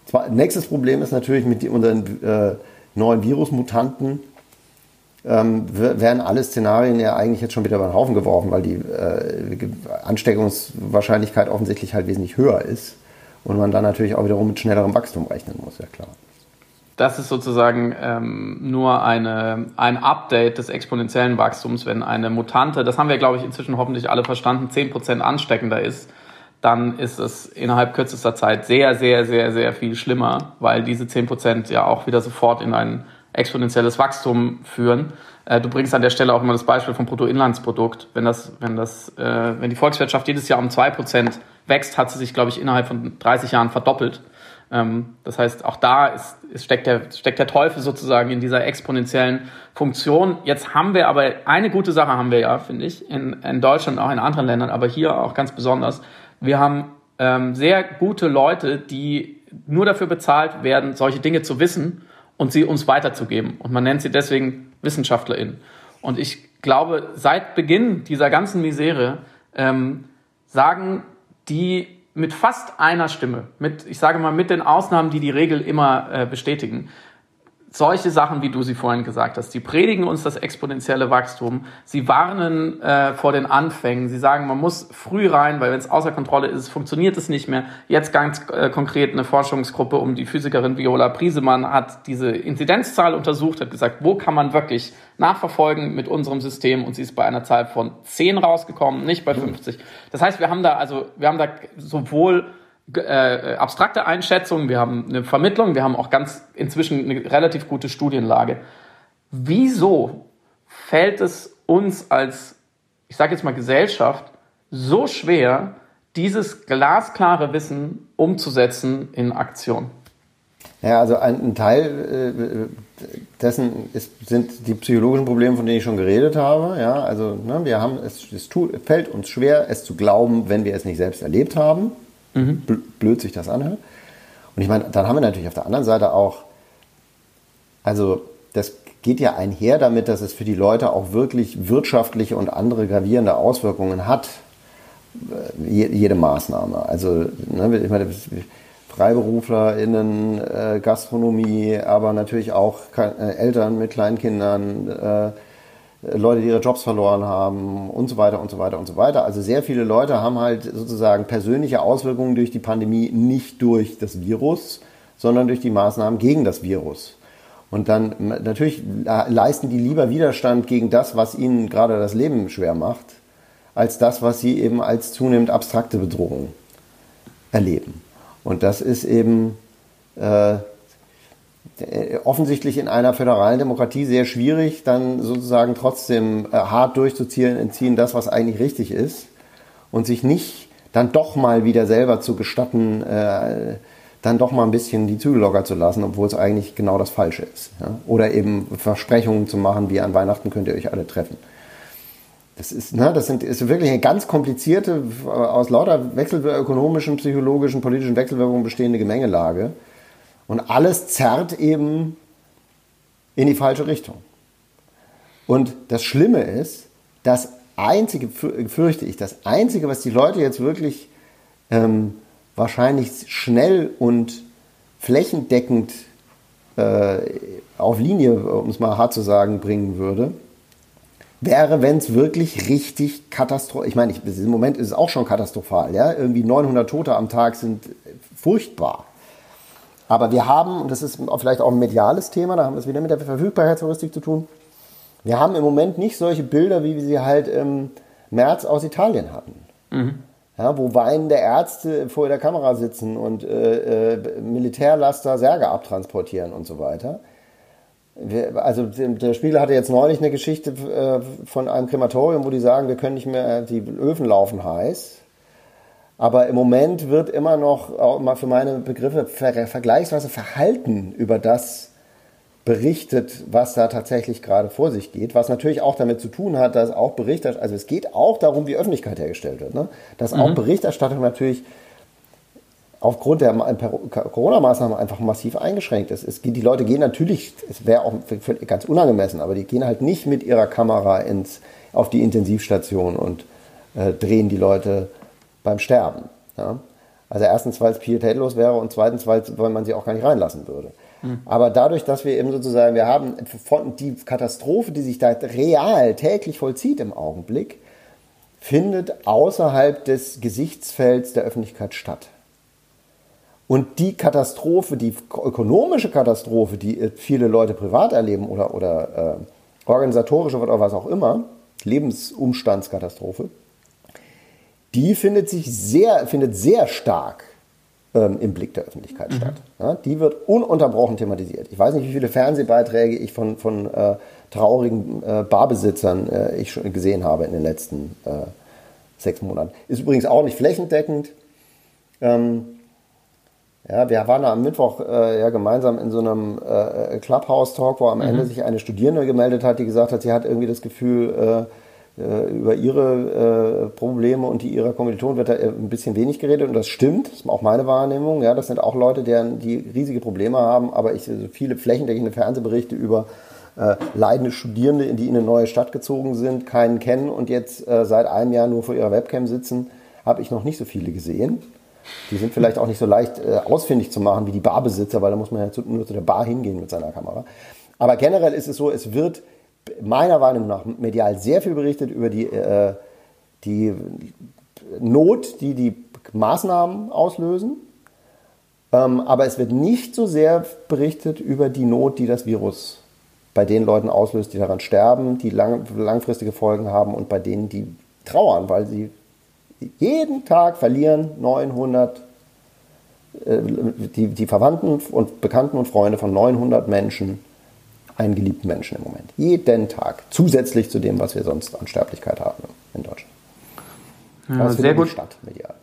Zwar, nächstes Problem ist natürlich mit unseren äh, neuen Virusmutanten. Ähm, werden alle Szenarien ja eigentlich jetzt schon wieder über den Haufen geworfen, weil die äh, Ansteckungswahrscheinlichkeit offensichtlich halt wesentlich höher ist und man dann natürlich auch wiederum mit schnellerem Wachstum rechnen muss, ja klar. Das ist sozusagen ähm, nur eine, ein Update des exponentiellen Wachstums, wenn eine Mutante, das haben wir, glaube ich, inzwischen hoffentlich alle verstanden, 10% ansteckender ist, dann ist es innerhalb kürzester Zeit sehr, sehr, sehr, sehr viel schlimmer, weil diese 10% ja auch wieder sofort in ein exponentielles Wachstum führen. Äh, du bringst an der Stelle auch immer das Beispiel vom Bruttoinlandsprodukt. Wenn, das, wenn, das, äh, wenn die Volkswirtschaft jedes Jahr um 2% wächst, hat sie sich, glaube ich, innerhalb von 30 Jahren verdoppelt. Ähm, das heißt, auch da ist, ist, steckt, der, steckt der Teufel sozusagen in dieser exponentiellen Funktion. Jetzt haben wir aber eine gute Sache haben wir ja, finde ich, in, in Deutschland, auch in anderen Ländern, aber hier auch ganz besonders wir haben ähm, sehr gute Leute, die nur dafür bezahlt werden, solche Dinge zu wissen und sie uns weiterzugeben. Und man nennt sie deswegen WissenschaftlerInnen. Und ich glaube, seit Beginn dieser ganzen Misere ähm, sagen die mit fast einer Stimme, mit, ich sage mal, mit den Ausnahmen, die die Regel immer äh, bestätigen, solche Sachen, wie du sie vorhin gesagt hast. Sie predigen uns das exponentielle Wachstum. Sie warnen äh, vor den Anfängen. Sie sagen, man muss früh rein, weil wenn es außer Kontrolle ist, funktioniert es nicht mehr. Jetzt ganz äh, konkret eine Forschungsgruppe um die Physikerin Viola Priesemann hat diese Inzidenzzahl untersucht, hat gesagt, wo kann man wirklich nachverfolgen mit unserem System und sie ist bei einer Zahl von 10 rausgekommen, nicht bei 50. Das heißt, wir haben da also, wir haben da sowohl äh, abstrakte Einschätzungen, wir haben eine Vermittlung, wir haben auch ganz inzwischen eine relativ gute Studienlage. Wieso fällt es uns als, ich sage jetzt mal Gesellschaft, so schwer, dieses glasklare Wissen umzusetzen in Aktion? Ja, also ein, ein Teil äh, dessen ist, sind die psychologischen Probleme, von denen ich schon geredet habe. Ja, also ne, wir haben es, es tut, fällt uns schwer, es zu glauben, wenn wir es nicht selbst erlebt haben mhm. blöd sich das anhört. Und ich meine, dann haben wir natürlich auf der anderen Seite auch, also das geht ja einher damit, dass es für die Leute auch wirklich wirtschaftliche und andere gravierende Auswirkungen hat, äh, jede Maßnahme. Also ne, ich meine, FreiberuflerInnen, äh, Gastronomie, aber natürlich auch äh, Eltern mit Kleinkindern, äh, Leute, die ihre Jobs verloren haben und so weiter und so weiter und so weiter. Also sehr viele Leute haben halt sozusagen persönliche Auswirkungen durch die Pandemie nicht durch das Virus, sondern durch die Maßnahmen gegen das Virus. Und dann natürlich leisten die lieber Widerstand gegen das, was ihnen gerade das Leben schwer macht, als das, was sie eben als zunehmend abstrakte Bedrohung erleben. Und das ist eben äh, offensichtlich in einer föderalen Demokratie sehr schwierig, dann sozusagen trotzdem äh, hart durchzuziehen, entziehen das, was eigentlich richtig ist und sich nicht dann doch mal wieder selber zu gestatten, äh, dann doch mal ein bisschen die Zügel locker zu lassen, obwohl es eigentlich genau das Falsche ist. Oder eben Versprechungen zu machen, wie an Weihnachten könnt ihr euch alle treffen. Das ist, ne, das sind, ist wirklich eine ganz komplizierte, aus lauter wechselökonomischen, psychologischen, politischen Wechselwirkungen bestehende Gemengelage. Und alles zerrt eben in die falsche Richtung. Und das Schlimme ist, das Einzige, fürchte ich, das Einzige, was die Leute jetzt wirklich ähm, wahrscheinlich schnell und flächendeckend äh, auf Linie, um es mal hart zu sagen, bringen würde, wäre, wenn es wirklich richtig katastrophal, ich meine, ich, im Moment ist es auch schon katastrophal, ja, irgendwie 900 Tote am Tag sind furchtbar. Aber wir haben, und das ist vielleicht auch ein mediales Thema, da haben wir es wieder mit der Verfügbarkeitsheuristik zu tun, wir haben im Moment nicht solche Bilder, wie wir sie halt im März aus Italien hatten. Mhm. Ja, wo weinende Ärzte vor der Kamera sitzen und äh, äh, Militärlaster Särge abtransportieren und so weiter. Wir, also der Spiegel hatte jetzt neulich eine Geschichte äh, von einem Krematorium, wo die sagen, wir können nicht mehr, die Öfen laufen heiß. Aber im Moment wird immer noch, auch mal für meine Begriffe, ver vergleichsweise verhalten über das berichtet, was da tatsächlich gerade vor sich geht, was natürlich auch damit zu tun hat, dass auch Berichterstattung, also es geht auch darum, wie Öffentlichkeit hergestellt wird, ne? dass auch mhm. Berichterstattung natürlich aufgrund der Corona-Maßnahmen einfach massiv eingeschränkt ist. Es die Leute gehen natürlich, es wäre auch ganz unangemessen, aber die gehen halt nicht mit ihrer Kamera ins, auf die Intensivstation und äh, drehen die Leute beim Sterben. Ja? Also erstens, weil es pietätlos wäre und zweitens, weil, weil man sie auch gar nicht reinlassen würde. Mhm. Aber dadurch, dass wir eben sozusagen, wir haben die Katastrophe, die sich da real täglich vollzieht im Augenblick, findet außerhalb des Gesichtsfelds der Öffentlichkeit statt. Und die Katastrophe, die ökonomische Katastrophe, die viele Leute privat erleben oder, oder äh, organisatorische oder was auch immer, Lebensumstandskatastrophe, die findet sich sehr, findet sehr stark ähm, im Blick der Öffentlichkeit mhm. statt. Ja, die wird ununterbrochen thematisiert. Ich weiß nicht, wie viele Fernsehbeiträge ich von, von äh, traurigen äh, Barbesitzern äh, ich schon gesehen habe in den letzten äh, sechs Monaten. Ist übrigens auch nicht flächendeckend. Ähm, ja, wir waren am Mittwoch äh, ja gemeinsam in so einem äh, Clubhouse-Talk, wo am mhm. Ende sich eine Studierende gemeldet hat, die gesagt hat, sie hat irgendwie das Gefühl, äh über ihre äh, Probleme und die ihrer Kommilitonen wird da äh, ein bisschen wenig geredet und das stimmt, das ist auch meine Wahrnehmung. Ja, das sind auch Leute, deren, die riesige Probleme haben, aber ich also viele flächendeckende Fernsehberichte über äh, leidende Studierende, in die in eine neue Stadt gezogen sind, keinen kennen und jetzt äh, seit einem Jahr nur vor ihrer Webcam sitzen, habe ich noch nicht so viele gesehen. Die sind vielleicht auch nicht so leicht äh, ausfindig zu machen wie die Barbesitzer, weil da muss man ja zu, nur zu der Bar hingehen mit seiner Kamera. Aber generell ist es so, es wird meiner Meinung nach medial sehr viel berichtet über die, äh, die Not, die die Maßnahmen auslösen. Ähm, aber es wird nicht so sehr berichtet über die Not, die das Virus bei den Leuten auslöst, die daran sterben, die lang, langfristige Folgen haben und bei denen, die trauern, weil sie jeden Tag verlieren 900, äh, die, die Verwandten und Bekannten und Freunde von 900 Menschen einen geliebten Menschen im Moment. Jeden Tag. Zusätzlich zu dem, was wir sonst an Sterblichkeit haben in Deutschland. Ja, sehr gut. Stadt, medial.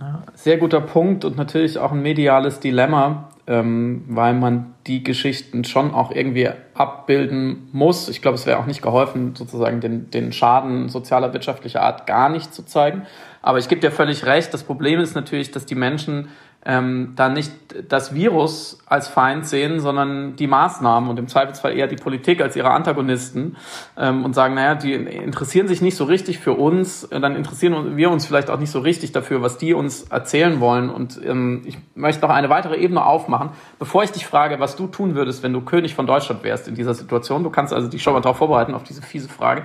Ja, sehr guter Punkt und natürlich auch ein mediales Dilemma, ähm, weil man die Geschichten schon auch irgendwie abbilden muss. Ich glaube, es wäre auch nicht geholfen, sozusagen den, den Schaden sozialer, wirtschaftlicher Art gar nicht zu zeigen. Aber ich gebe dir völlig recht. Das Problem ist natürlich, dass die Menschen ähm, dann nicht das Virus als Feind sehen, sondern die Maßnahmen und im Zweifelsfall eher die Politik als ihre Antagonisten ähm, und sagen, naja, die interessieren sich nicht so richtig für uns, dann interessieren wir uns vielleicht auch nicht so richtig dafür, was die uns erzählen wollen. Und ähm, ich möchte noch eine weitere Ebene aufmachen, bevor ich dich frage, was du tun würdest, wenn du König von Deutschland wärst in dieser Situation. Du kannst also dich schon mal darauf vorbereiten, auf diese fiese Frage.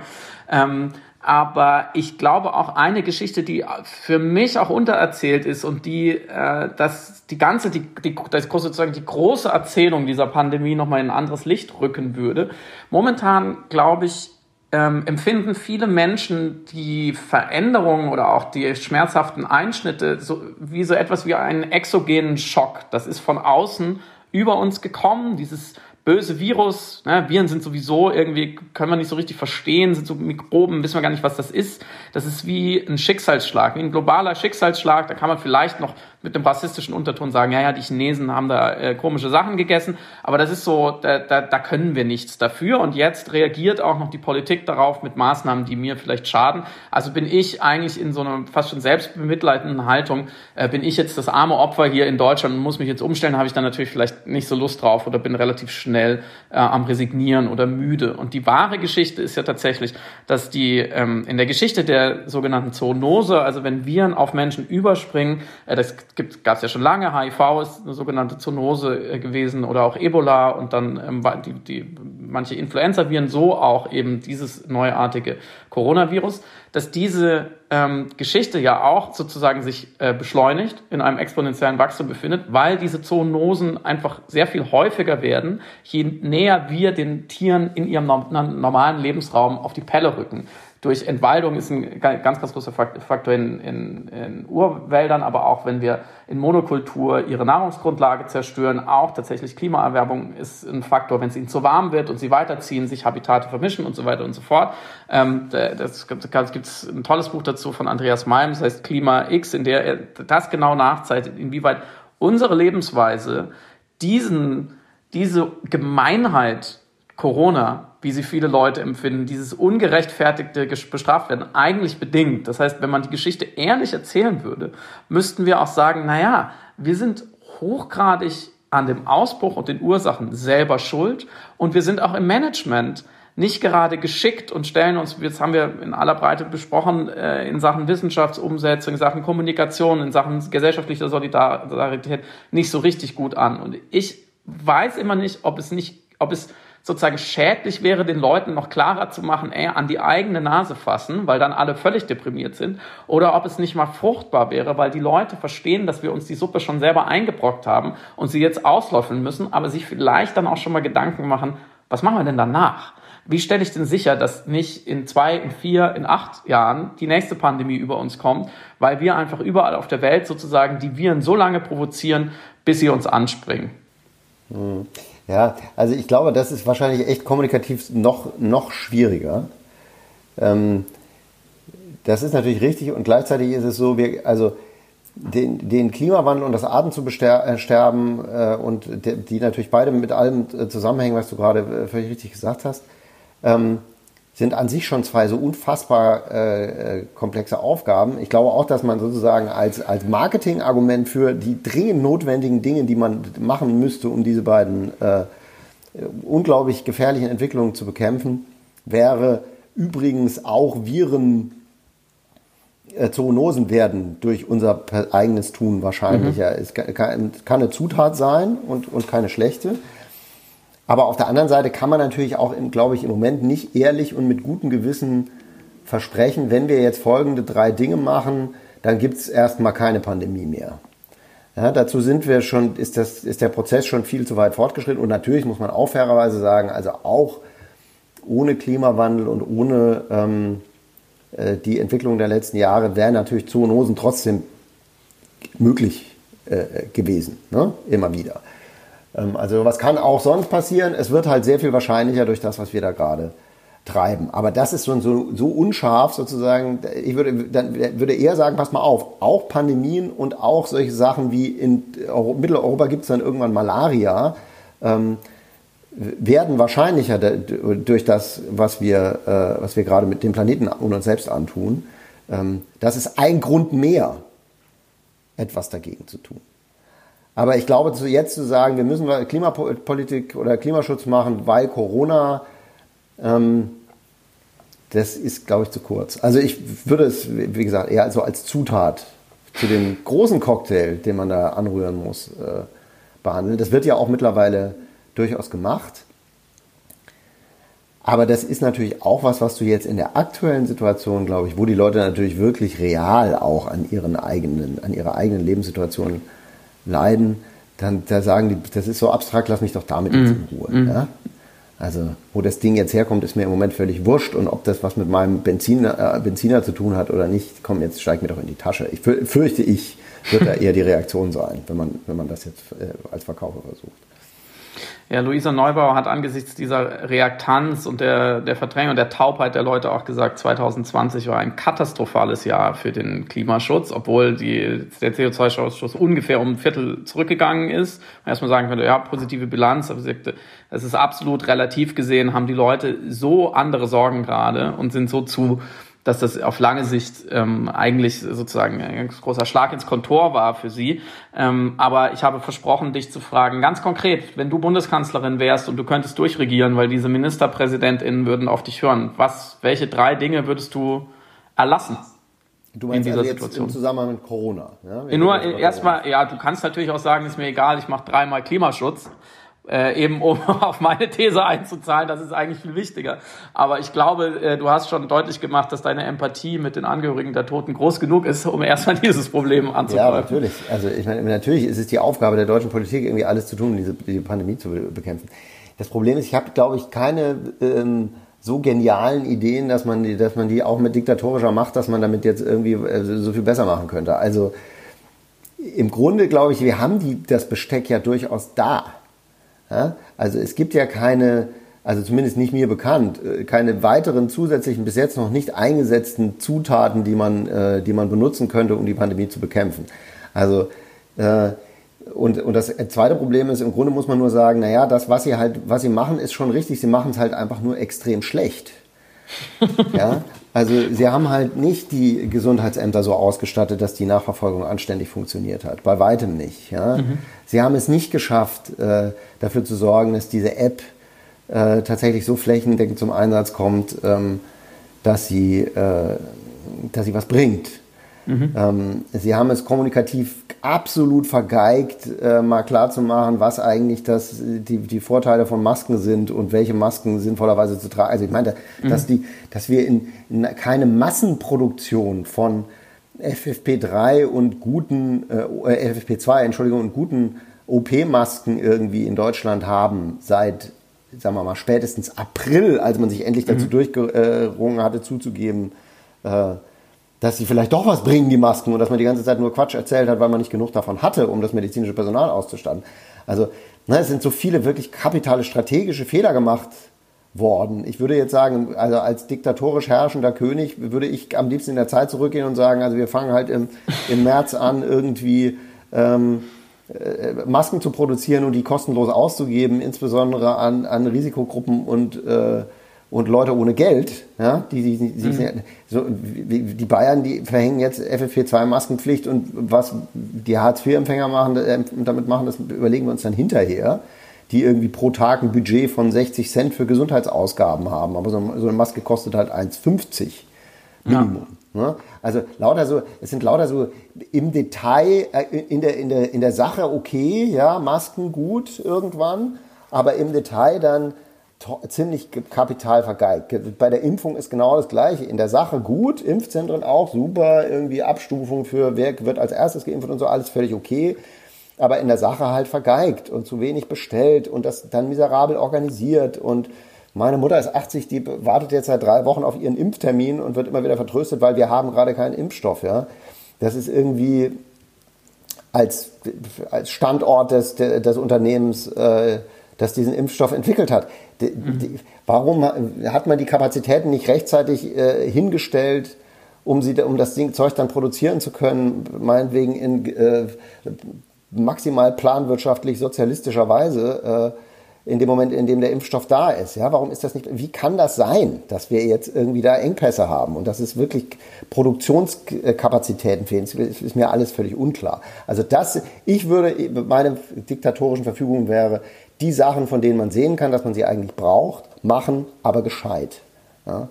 Ähm, aber ich glaube auch eine Geschichte, die für mich auch untererzählt ist und die äh, dass die ganze, die, die, das sozusagen die große Erzählung dieser Pandemie nochmal in ein anderes Licht rücken würde. Momentan, glaube ich, ähm, empfinden viele Menschen die Veränderungen oder auch die schmerzhaften Einschnitte so, wie so etwas wie einen exogenen Schock. Das ist von außen über uns gekommen, dieses böse Virus. Ne? Viren sind sowieso irgendwie, können wir nicht so richtig verstehen, sind so Mikroben, wissen wir gar nicht, was das ist. Das ist wie ein Schicksalsschlag, wie ein globaler Schicksalsschlag. Da kann man vielleicht noch mit einem rassistischen Unterton sagen, ja, ja, die Chinesen haben da äh, komische Sachen gegessen, aber das ist so, da, da, da können wir nichts dafür. Und jetzt reagiert auch noch die Politik darauf mit Maßnahmen, die mir vielleicht schaden. Also bin ich eigentlich in so einer fast schon selbstbemitleidenden Haltung, äh, bin ich jetzt das arme Opfer hier in Deutschland und muss mich jetzt umstellen, habe ich dann natürlich vielleicht nicht so Lust drauf oder bin relativ schnell schnell äh, am Resignieren oder müde. Und die wahre Geschichte ist ja tatsächlich, dass die ähm, in der Geschichte der sogenannten Zoonose, also wenn Viren auf Menschen überspringen, äh, das gab es ja schon lange, HIV ist eine sogenannte Zoonose äh, gewesen oder auch Ebola und dann ähm, die, die, manche Influenza-Viren, so auch eben dieses neuartige Coronavirus dass diese ähm, Geschichte ja auch sozusagen sich äh, beschleunigt, in einem exponentiellen Wachstum befindet, weil diese Zoonosen einfach sehr viel häufiger werden, je näher wir den Tieren in ihrem normalen Lebensraum auf die Pelle rücken durch Entwaldung ist ein ganz, ganz großer Faktor in, in, in Urwäldern, aber auch wenn wir in Monokultur ihre Nahrungsgrundlage zerstören, auch tatsächlich Klimaerwerbung ist ein Faktor, wenn es ihnen zu warm wird und sie weiterziehen, sich Habitate vermischen und so weiter und so fort. Ähm, das gibt es ein tolles Buch dazu von Andreas Malm, das heißt Klima X, in der er das genau nachzeichnet, inwieweit unsere Lebensweise diesen, diese Gemeinheit Corona wie sie viele Leute empfinden, dieses ungerechtfertigte bestraft werden, eigentlich bedingt. Das heißt, wenn man die Geschichte ehrlich erzählen würde, müssten wir auch sagen, naja, wir sind hochgradig an dem Ausbruch und den Ursachen selber schuld und wir sind auch im Management nicht gerade geschickt und stellen uns, jetzt haben wir in aller Breite besprochen, äh, in Sachen Wissenschaftsumsetzung, in Sachen Kommunikation, in Sachen gesellschaftlicher Solidarität nicht so richtig gut an. Und ich weiß immer nicht, ob es nicht, ob es sozusagen schädlich wäre, den Leuten noch klarer zu machen, ey, an die eigene Nase fassen, weil dann alle völlig deprimiert sind, oder ob es nicht mal fruchtbar wäre, weil die Leute verstehen, dass wir uns die Suppe schon selber eingebrockt haben und sie jetzt auslöffeln müssen, aber sich vielleicht dann auch schon mal Gedanken machen, was machen wir denn danach? Wie stelle ich denn sicher, dass nicht in zwei, in vier, in acht Jahren die nächste Pandemie über uns kommt, weil wir einfach überall auf der Welt sozusagen die Viren so lange provozieren, bis sie uns anspringen? Hm. Ja, also ich glaube, das ist wahrscheinlich echt kommunikativ noch, noch schwieriger. Ähm, das ist natürlich richtig und gleichzeitig ist es so, wir, also den, den Klimawandel und das Arten zu besterben äh, und de, die natürlich beide mit allem äh, zusammenhängen, was du gerade äh, völlig richtig gesagt hast, ähm, sind an sich schon zwei so unfassbar äh, komplexe Aufgaben. Ich glaube auch, dass man sozusagen als, als Marketingargument für die dringend notwendigen Dinge, die man machen müsste, um diese beiden äh, unglaublich gefährlichen Entwicklungen zu bekämpfen, wäre übrigens auch Viren äh, Zoonosen werden durch unser eigenes Tun wahrscheinlicher. Mhm. Es kann, kann, eine Zutat sein und, und keine schlechte. Aber auf der anderen Seite kann man natürlich auch, glaube ich, im Moment nicht ehrlich und mit gutem Gewissen versprechen, wenn wir jetzt folgende drei Dinge machen, dann gibt es erstmal keine Pandemie mehr. Ja, dazu sind wir schon, ist, das, ist der Prozess schon viel zu weit fortgeschritten und natürlich muss man auch fairerweise sagen, also auch ohne Klimawandel und ohne ähm, äh, die Entwicklung der letzten Jahre wären natürlich Zoonosen trotzdem möglich äh, gewesen, ne? immer wieder. Ähm, also was kann auch sonst passieren? Es wird halt sehr viel wahrscheinlicher durch das, was wir da gerade treiben. Aber das ist so, so, so unscharf sozusagen. Ich würde, dann würde eher sagen, pass mal auf, auch Pandemien und auch solche Sachen wie in Mitteleuropa gibt es dann irgendwann Malaria, ähm, werden wahrscheinlicher durch das, was wir, äh, was wir gerade mit dem Planeten und uns selbst antun. Ähm, das ist ein Grund mehr, etwas dagegen zu tun. Aber ich glaube, zu, jetzt zu sagen, wir müssen Klimapolitik oder Klimaschutz machen, weil Corona, ähm, das ist, glaube ich, zu kurz. Also ich würde es, wie gesagt, eher so als Zutat zu dem großen Cocktail, den man da anrühren muss, äh, behandeln. Das wird ja auch mittlerweile durchaus gemacht. Aber das ist natürlich auch was, was du jetzt in der aktuellen Situation, glaube ich, wo die Leute natürlich wirklich real auch an ihren eigenen, an ihrer eigenen Lebenssituation leiden, dann da sagen die, das ist so abstrakt, lass mich doch damit jetzt in Ruhe. Mm. Ja? Also, wo das Ding jetzt herkommt, ist mir im Moment völlig wurscht. Und ob das was mit meinem Benziner, äh, Benziner zu tun hat oder nicht, komm, jetzt steig mir doch in die Tasche. Ich fürchte, ich wird da [laughs] eher die Reaktion sein, wenn man, wenn man das jetzt äh, als Verkaufer versucht. Ja, Luisa Neubauer hat angesichts dieser Reaktanz und der, der Verdrängung und der Taubheit der Leute auch gesagt, 2020 war ein katastrophales Jahr für den Klimaschutz, obwohl die, der CO2-Ausstoß ungefähr um ein Viertel zurückgegangen ist. Man erstmal sagen könnte, ja, positive Bilanz, aber sie es ist absolut relativ gesehen, haben die Leute so andere Sorgen gerade und sind so zu dass das auf lange Sicht ähm, eigentlich sozusagen ein ganz großer Schlag ins Kontor war für sie. Ähm, aber ich habe versprochen, dich zu fragen, ganz konkret, wenn du Bundeskanzlerin wärst und du könntest durchregieren, weil diese MinisterpräsidentInnen würden auf dich hören, was, welche drei Dinge würdest du erlassen? Du meinst in dieser also jetzt Situation. im Zusammenhang mit Corona? Ja, Nur erstmal, ja, du kannst natürlich auch sagen, ist mir egal, ich mache dreimal Klimaschutz äh, eben um [laughs] auf meine These einzuzahlen, das ist eigentlich viel wichtiger. Aber ich glaube, äh, du hast schon deutlich gemacht, dass deine Empathie mit den Angehörigen der Toten groß genug ist, um erstmal [laughs] dieses Problem anzugreifen. Ja, natürlich. Also ich meine, natürlich ist es die Aufgabe der deutschen Politik, irgendwie alles zu tun, um diese, diese Pandemie zu bekämpfen. Das Problem ist, ich habe, glaube ich, keine ähm, so genialen Ideen, dass man, die, dass man die auch mit diktatorischer Macht, dass man damit jetzt irgendwie äh, so viel besser machen könnte. Also im Grunde glaube ich, wir haben die, das Besteck ja durchaus da. Ja? Also es gibt ja keine, also zumindest nicht mir bekannt, äh, keine weiteren zusätzlichen, bis jetzt noch nicht eingesetzten Zutaten, die man, äh, die man benutzen könnte, um die Pandemie zu bekämpfen. Also äh, und, und das zweite Problem ist, im Grunde muss man nur sagen, naja, das, was sie halt, was sie machen, ist schon richtig, sie machen es halt einfach nur extrem schlecht. ja, also sie haben halt nicht die Gesundheitsämter so ausgestattet, dass die Nachverfolgung anständig funktioniert hat. Bei weitem nicht. Ja. Mhm. Sie haben es nicht geschafft, äh, dafür zu sorgen, dass diese App äh, tatsächlich so flächendeckend zum Einsatz kommt, ähm, dass, sie, äh, dass sie was bringt. Mhm. Ähm, sie haben es kommunikativ absolut vergeigt, äh, mal klarzumachen, was eigentlich das, die, die Vorteile von Masken sind und welche Masken sinnvollerweise zu tragen. Also ich meine, mhm. dass, die, dass wir in, in keine Massenproduktion von FFP3 und guten, äh, FFP2, Entschuldigung, und guten OP-Masken irgendwie in Deutschland haben seit, sagen wir mal, spätestens April, als man sich endlich dazu mhm. durchgerungen hatte, zuzugeben, äh, dass sie vielleicht doch was bringen, die Masken, und dass man die ganze Zeit nur Quatsch erzählt hat, weil man nicht genug davon hatte, um das medizinische Personal auszustatten. Also, ne, es sind so viele wirklich kapitale strategische Fehler gemacht worden. Ich würde jetzt sagen, also als diktatorisch herrschender König würde ich am liebsten in der Zeit zurückgehen und sagen, also wir fangen halt im, im März an, irgendwie ähm, äh, Masken zu produzieren und die kostenlos auszugeben, insbesondere an, an Risikogruppen und äh, und Leute ohne Geld, ja, die, die, die, mhm. so, die Bayern, die verhängen jetzt FFP2-Maskenpflicht und was die Hartz-IV-Empfänger machen, äh, damit machen, das überlegen wir uns dann hinterher, die irgendwie pro Tag ein Budget von 60 Cent für Gesundheitsausgaben haben. Aber so, eine Maske kostet halt 1,50 Minimum. Ja. Ne? Also lauter so, es sind lauter so im Detail, äh, in der, in der, in der Sache okay, ja, Masken gut irgendwann, aber im Detail dann ziemlich Kapital vergeigt. Bei der Impfung ist genau das Gleiche. In der Sache gut, Impfzentren auch super, irgendwie Abstufung für wer wird als erstes geimpft und so, alles völlig okay. Aber in der Sache halt vergeigt und zu wenig bestellt und das dann miserabel organisiert und meine Mutter ist 80, die wartet jetzt seit drei Wochen auf ihren Impftermin und wird immer wieder vertröstet, weil wir haben gerade keinen Impfstoff. Ja? Das ist irgendwie als, als Standort des, des Unternehmens äh, das diesen Impfstoff entwickelt hat. Die, mhm. die, warum hat man die Kapazitäten nicht rechtzeitig äh, hingestellt, um, sie, um das Ding, Zeug dann produzieren zu können, meinetwegen in äh, maximal planwirtschaftlich sozialistischer Weise? Äh, in dem Moment, in dem der Impfstoff da ist. Ja, warum ist das nicht? Wie kann das sein, dass wir jetzt irgendwie da Engpässe haben und dass es wirklich Produktionskapazitäten fehlen? Das ist mir alles völlig unklar. Also das, ich würde, meine diktatorischen Verfügung wäre, die Sachen, von denen man sehen kann, dass man sie eigentlich braucht, machen, aber gescheit. Ja?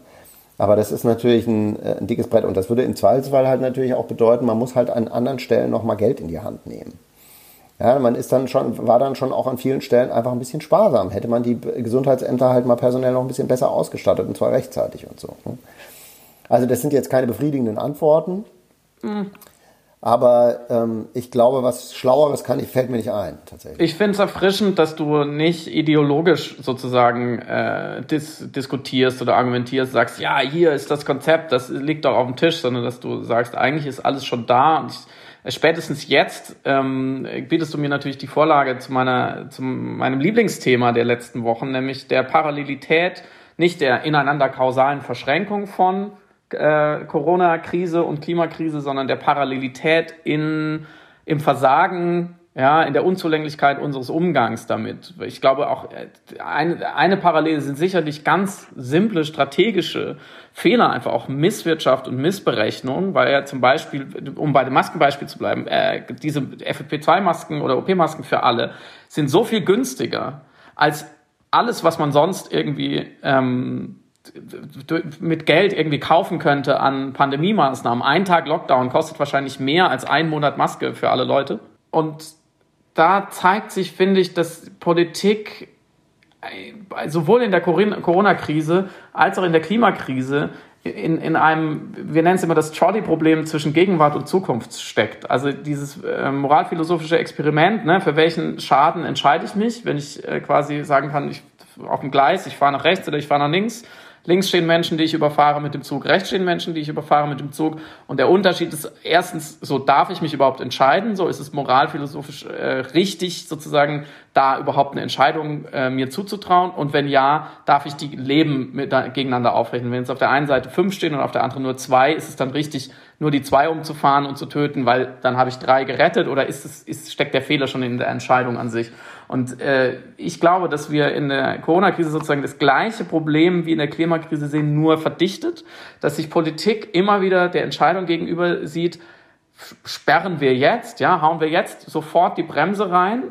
Aber das ist natürlich ein, äh, ein, dickes Brett und das würde im Zweifelsfall halt natürlich auch bedeuten, man muss halt an anderen Stellen nochmal Geld in die Hand nehmen. Ja, man ist dann schon, war dann schon auch an vielen Stellen einfach ein bisschen sparsam. Hätte man die Gesundheitsämter halt mal personell noch ein bisschen besser ausgestattet und zwar rechtzeitig und so. Ne? Also das sind jetzt keine befriedigenden Antworten. Mhm. Aber ähm, ich glaube, was Schlaueres kann ich, fällt mir nicht ein, tatsächlich. Ich finde es erfrischend, dass du nicht ideologisch sozusagen äh, dis diskutierst oder argumentierst, sagst, ja, hier ist das Konzept, das liegt doch auf dem Tisch, sondern dass du sagst, eigentlich ist alles schon da und ich, äh, spätestens jetzt ähm, bietest du mir natürlich die Vorlage zu meiner, zu meinem Lieblingsthema der letzten Wochen, nämlich der Parallelität, nicht der ineinander kausalen Verschränkung von äh, Corona-Krise und Klimakrise, sondern der Parallelität in, im Versagen, ja, in der Unzulänglichkeit unseres Umgangs damit. Ich glaube auch, äh, eine, eine Parallele sind sicherlich ganz simple strategische Fehler, einfach auch Misswirtschaft und Missberechnung, weil ja zum Beispiel, um bei dem Maskenbeispiel zu bleiben, äh, diese FFP2-Masken oder OP-Masken für alle sind so viel günstiger als alles, was man sonst irgendwie ähm, mit Geld irgendwie kaufen könnte an Pandemie-Maßnahmen. Ein Tag Lockdown kostet wahrscheinlich mehr als ein Monat Maske für alle Leute. Und da zeigt sich, finde ich, dass Politik äh, sowohl in der Corona-Krise als auch in der Klimakrise in, in einem, wir nennen es immer das Trolley-Problem zwischen Gegenwart und Zukunft steckt. Also dieses äh, moralphilosophische Experiment, ne, für welchen Schaden entscheide ich mich, wenn ich äh, quasi sagen kann, ich auf dem Gleis, ich fahre nach rechts oder ich fahre nach links Links stehen Menschen, die ich überfahre mit dem Zug, rechts stehen Menschen, die ich überfahre mit dem Zug. Und der Unterschied ist erstens, so darf ich mich überhaupt entscheiden, so ist es moralphilosophisch äh, richtig, sozusagen da überhaupt eine Entscheidung äh, mir zuzutrauen. Und wenn ja, darf ich die Leben mit, da, gegeneinander aufrechnen. Wenn jetzt auf der einen Seite fünf stehen und auf der anderen nur zwei, ist es dann richtig, nur die zwei umzufahren und zu töten, weil dann habe ich drei gerettet oder ist es, ist, steckt der Fehler schon in der Entscheidung an sich? Und äh, ich glaube, dass wir in der Corona-Krise sozusagen das gleiche Problem wie in der Klimakrise sehen, nur verdichtet, dass sich Politik immer wieder der Entscheidung gegenüber sieht, sperren wir jetzt, ja, hauen wir jetzt sofort die Bremse rein,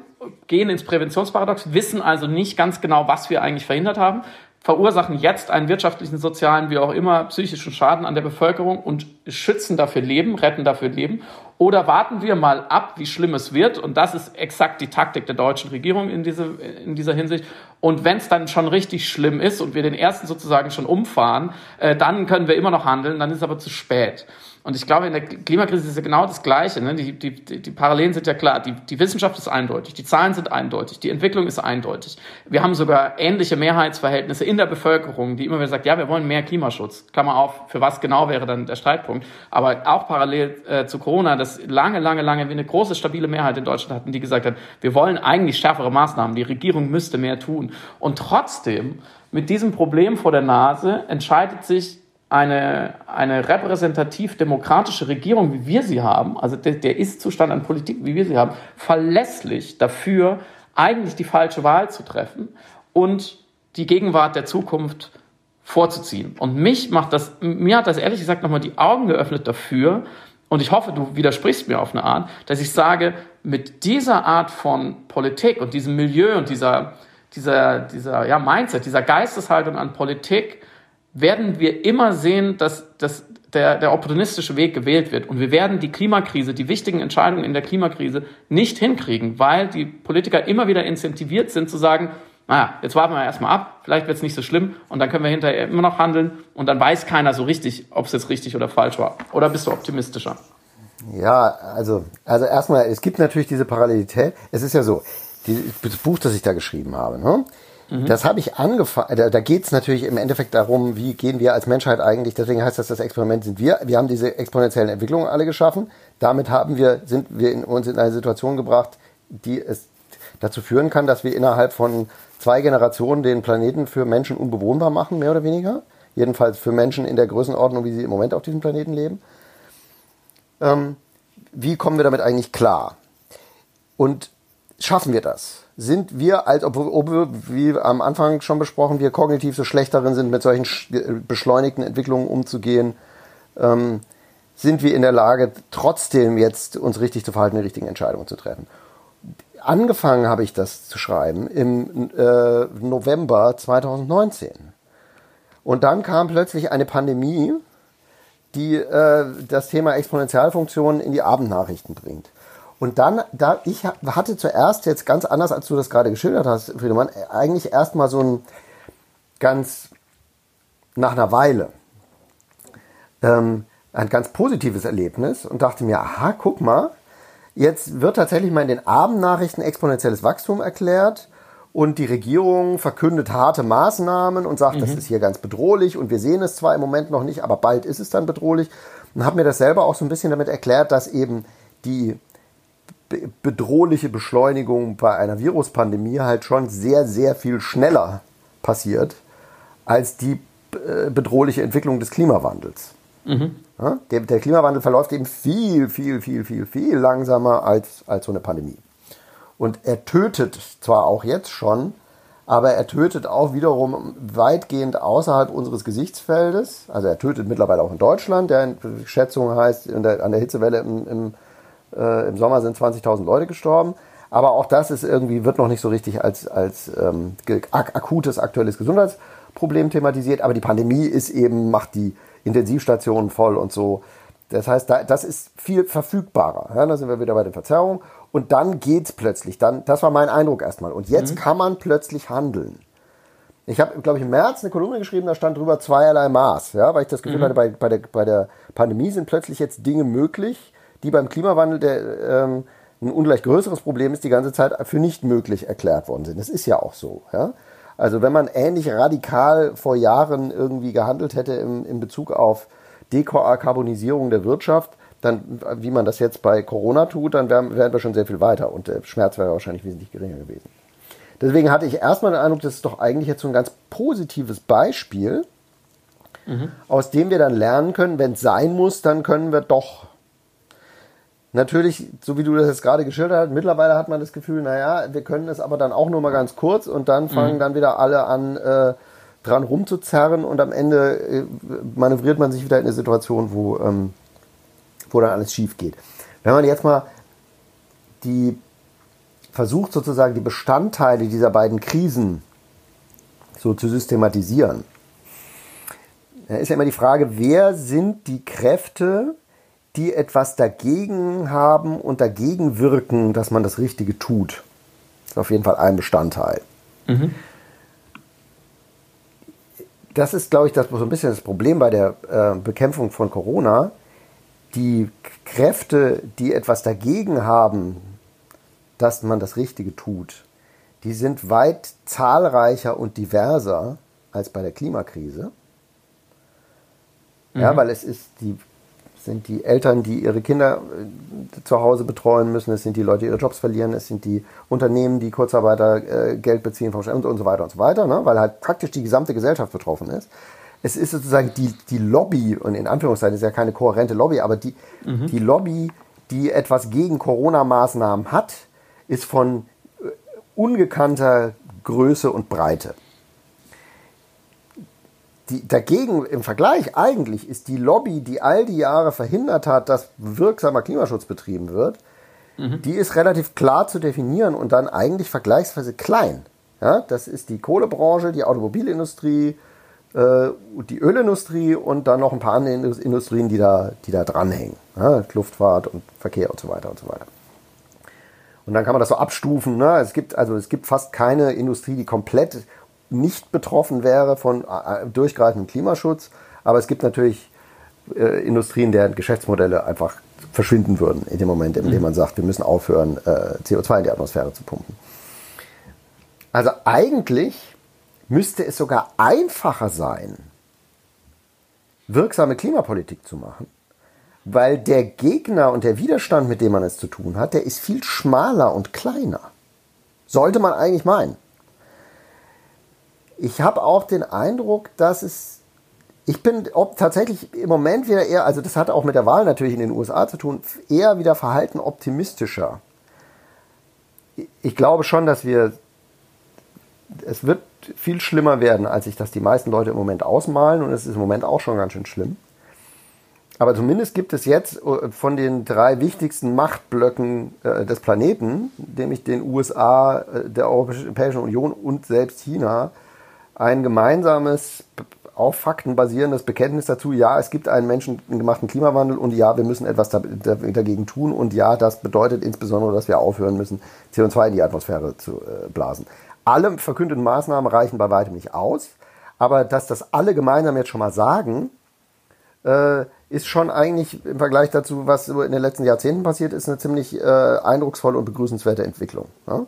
gehen ins Präventionsparadox, wissen also nicht ganz genau, was wir eigentlich verhindert haben, verursachen jetzt einen wirtschaftlichen, sozialen, wie auch immer, psychischen Schaden an der Bevölkerung und schützen dafür Leben, retten dafür Leben oder warten wir mal ab, wie schlimm es wird? Und das ist exakt die Taktik der deutschen Regierung in, diese, in dieser Hinsicht. Und wenn es dann schon richtig schlimm ist und wir den ersten sozusagen schon umfahren, äh, dann können wir immer noch handeln, dann ist aber zu spät. Und ich glaube, in der Klimakrise ist ja genau das Gleiche. Ne? Die, die, die Parallelen sind ja klar. Die, die Wissenschaft ist eindeutig, die Zahlen sind eindeutig, die Entwicklung ist eindeutig. Wir haben sogar ähnliche Mehrheitsverhältnisse in der Bevölkerung, die immer wieder sagt, ja, wir wollen mehr Klimaschutz. Klammer auf, für was genau wäre dann der Streitpunkt. Aber auch parallel äh, zu Corona, dass lange, lange, lange wir eine große, stabile Mehrheit in Deutschland hatten, die gesagt hat, wir wollen eigentlich schärfere Maßnahmen, die Regierung müsste mehr tun. Und trotzdem, mit diesem Problem vor der Nase, entscheidet sich eine, eine repräsentativ-demokratische Regierung, wie wir sie haben, also der, der Ist-Zustand an Politik, wie wir sie haben, verlässlich dafür, eigentlich die falsche Wahl zu treffen und die Gegenwart der Zukunft vorzuziehen. Und mich macht das, mir hat das ehrlich gesagt nochmal die Augen geöffnet dafür, und ich hoffe, du widersprichst mir auf eine Art, dass ich sage, mit dieser Art von Politik und diesem Milieu und dieser, dieser, dieser ja, Mindset, dieser Geisteshaltung an Politik, werden wir immer sehen, dass, dass der, der opportunistische Weg gewählt wird. Und wir werden die Klimakrise, die wichtigen Entscheidungen in der Klimakrise nicht hinkriegen, weil die Politiker immer wieder incentiviert sind zu sagen, naja, jetzt warten wir erstmal ab, vielleicht wird es nicht so schlimm und dann können wir hinterher immer noch handeln und dann weiß keiner so richtig, ob es jetzt richtig oder falsch war. Oder bist du optimistischer? Ja, also, also erstmal, es gibt natürlich diese Parallelität. Es ist ja so, die, das Buch, das ich da geschrieben habe, ne? Mhm. Das habe ich angefangen, da, da geht es natürlich im Endeffekt darum, wie gehen wir als Menschheit eigentlich, deswegen heißt das, das Experiment sind wir. Wir haben diese exponentiellen Entwicklungen alle geschaffen. Damit haben wir, sind wir in, uns in eine Situation gebracht, die es dazu führen kann, dass wir innerhalb von zwei Generationen den Planeten für Menschen unbewohnbar machen, mehr oder weniger. Jedenfalls für Menschen in der Größenordnung, wie sie im Moment auf diesem Planeten leben. Ähm, wie kommen wir damit eigentlich klar? Und schaffen wir das? Sind wir, als ob, ob wir, wie am Anfang schon besprochen, wir kognitiv so schlecht darin sind, mit solchen beschleunigten Entwicklungen umzugehen? Ähm, sind wir in der Lage, trotzdem jetzt uns richtig zu verhalten, die richtigen Entscheidungen zu treffen? Angefangen habe ich das zu schreiben im äh, November 2019. Und dann kam plötzlich eine Pandemie, die äh, das Thema Exponentialfunktionen in die Abendnachrichten bringt. Und dann, da ich hatte zuerst jetzt ganz anders, als du das gerade geschildert hast, Friedemann, eigentlich erstmal so ein ganz nach einer Weile ähm, ein ganz positives Erlebnis und dachte mir, aha, guck mal, jetzt wird tatsächlich mal in den Abendnachrichten exponentielles Wachstum erklärt und die Regierung verkündet harte Maßnahmen und sagt, mhm. das ist hier ganz bedrohlich und wir sehen es zwar im Moment noch nicht, aber bald ist es dann bedrohlich. Und habe mir das selber auch so ein bisschen damit erklärt, dass eben die bedrohliche Beschleunigung bei einer Viruspandemie halt schon sehr, sehr viel schneller passiert als die äh, bedrohliche Entwicklung des Klimawandels. Mhm. Ja, der, der, Klimawandel verläuft eben viel, viel, viel, viel, viel langsamer als, als so eine Pandemie. Und er tötet zwar auch jetzt schon, aber er tötet auch wiederum weitgehend außerhalb unseres Gesichtsfeldes. Also er tötet mittlerweile auch in Deutschland, der Schätzung heißt, der, an der Hitzewelle im, im, äh, im Sommer sind 20.000 Leute gestorben. Aber auch das ist irgendwie, wird noch nicht so richtig als, als ähm, ak akutes aktuelles Gesundheitsproblem thematisiert. Aber die Pandemie ist eben, macht die Intensivstationen voll und so. Das heißt, das ist viel verfügbarer. Ja, da sind wir wieder bei den Verzerrungen. Und dann geht's plötzlich. Dann, das war mein Eindruck erstmal. Und jetzt mhm. kann man plötzlich handeln. Ich habe, glaube ich, im März eine Kolumne geschrieben, da stand drüber zweierlei Maß, ja, weil ich das Gefühl mhm. hatte, bei, bei, der, bei der Pandemie sind plötzlich jetzt Dinge möglich, die beim Klimawandel, der ähm, ein ungleich größeres Problem ist, die ganze Zeit für nicht möglich erklärt worden sind. Das ist ja auch so. Ja? Also wenn man ähnlich radikal vor Jahren irgendwie gehandelt hätte im, in Bezug auf Dekarbonisierung der Wirtschaft, dann, wie man das jetzt bei Corona tut, dann wären, wären wir schon sehr viel weiter und der Schmerz wäre wahrscheinlich wesentlich geringer gewesen. Deswegen hatte ich erstmal den Eindruck, das ist doch eigentlich jetzt so ein ganz positives Beispiel, mhm. aus dem wir dann lernen können, wenn es sein muss, dann können wir doch Natürlich, so wie du das jetzt gerade geschildert hast, mittlerweile hat man das Gefühl, naja, wir können es aber dann auch nur mal ganz kurz und dann fangen mhm. dann wieder alle an, äh, dran rumzuzerren und am Ende äh, manövriert man sich wieder in eine Situation, wo, ähm, wo dann alles schief geht. Wenn man jetzt mal die versucht sozusagen die Bestandteile dieser beiden Krisen so zu systematisieren, dann ist ja immer die Frage, wer sind die Kräfte, die etwas dagegen haben und dagegen wirken, dass man das Richtige tut. Das ist auf jeden Fall ein Bestandteil. Mhm. Das ist, glaube ich, das so ein bisschen das Problem bei der äh, Bekämpfung von Corona. Die Kräfte, die etwas dagegen haben, dass man das Richtige tut, die sind weit zahlreicher und diverser als bei der Klimakrise. Mhm. Ja, weil es ist die sind die Eltern, die ihre Kinder äh, zu Hause betreuen müssen, es sind die Leute, die ihre Jobs verlieren, es sind die Unternehmen, die Kurzarbeiter äh, Geld beziehen vom Staat und so weiter und so weiter, ne? weil halt praktisch die gesamte Gesellschaft betroffen ist. Es ist sozusagen die, die Lobby, und in Anführungszeichen ist ja keine kohärente Lobby, aber die, mhm. die Lobby, die etwas gegen Corona-Maßnahmen hat, ist von äh, ungekannter Größe und Breite die, dagegen im Vergleich eigentlich ist die Lobby, die all die Jahre verhindert hat, dass wirksamer Klimaschutz betrieben wird, mhm. die ist relativ klar zu definieren und dann eigentlich vergleichsweise klein. Ja, das ist die Kohlebranche, die Automobilindustrie, äh, die Ölindustrie und dann noch ein paar andere Industrien, die da, die da dranhängen. Ja, Luftfahrt und Verkehr und so weiter und so weiter. Und dann kann man das so abstufen. Ne? Es gibt also es gibt fast keine Industrie, die komplett nicht betroffen wäre von äh, äh, durchgreifendem Klimaschutz. Aber es gibt natürlich äh, Industrien, deren Geschäftsmodelle einfach verschwinden würden in dem Moment, in dem mhm. man sagt, wir müssen aufhören, äh, CO2 in die Atmosphäre zu pumpen. Also eigentlich müsste es sogar einfacher sein, wirksame Klimapolitik zu machen, weil der Gegner und der Widerstand, mit dem man es zu tun hat, der ist viel schmaler und kleiner. Sollte man eigentlich meinen ich habe auch den Eindruck, dass es. Ich bin ob, tatsächlich im Moment wieder eher, also das hat auch mit der Wahl natürlich in den USA zu tun, eher wieder verhalten optimistischer. ich glaube schon, dass wir, es wird viel schlimmer werden, als sich das die meisten Leute im Moment ausmalen und es ist im Moment auch schon ganz schön schlimm. Aber zumindest gibt es jetzt äh, von den drei wichtigsten Machtblöcken äh, des Planeten, nämlich den USA, äh, der Europäischen Union und selbst China, ein gemeinsames, auf Fakten basierendes Bekenntnis dazu, ja, es gibt einen menschengemachten Klimawandel und ja, wir müssen etwas dagegen tun und ja, das bedeutet insbesondere, dass wir aufhören müssen, CO2 in die Atmosphäre zu blasen. Alle verkündeten Maßnahmen reichen bei weitem nicht aus, aber dass das alle gemeinsam jetzt schon mal sagen, ist schon eigentlich im Vergleich dazu, was in den letzten Jahrzehnten passiert ist, eine ziemlich äh, eindrucksvolle und begrüßenswerte Entwicklung. Ja?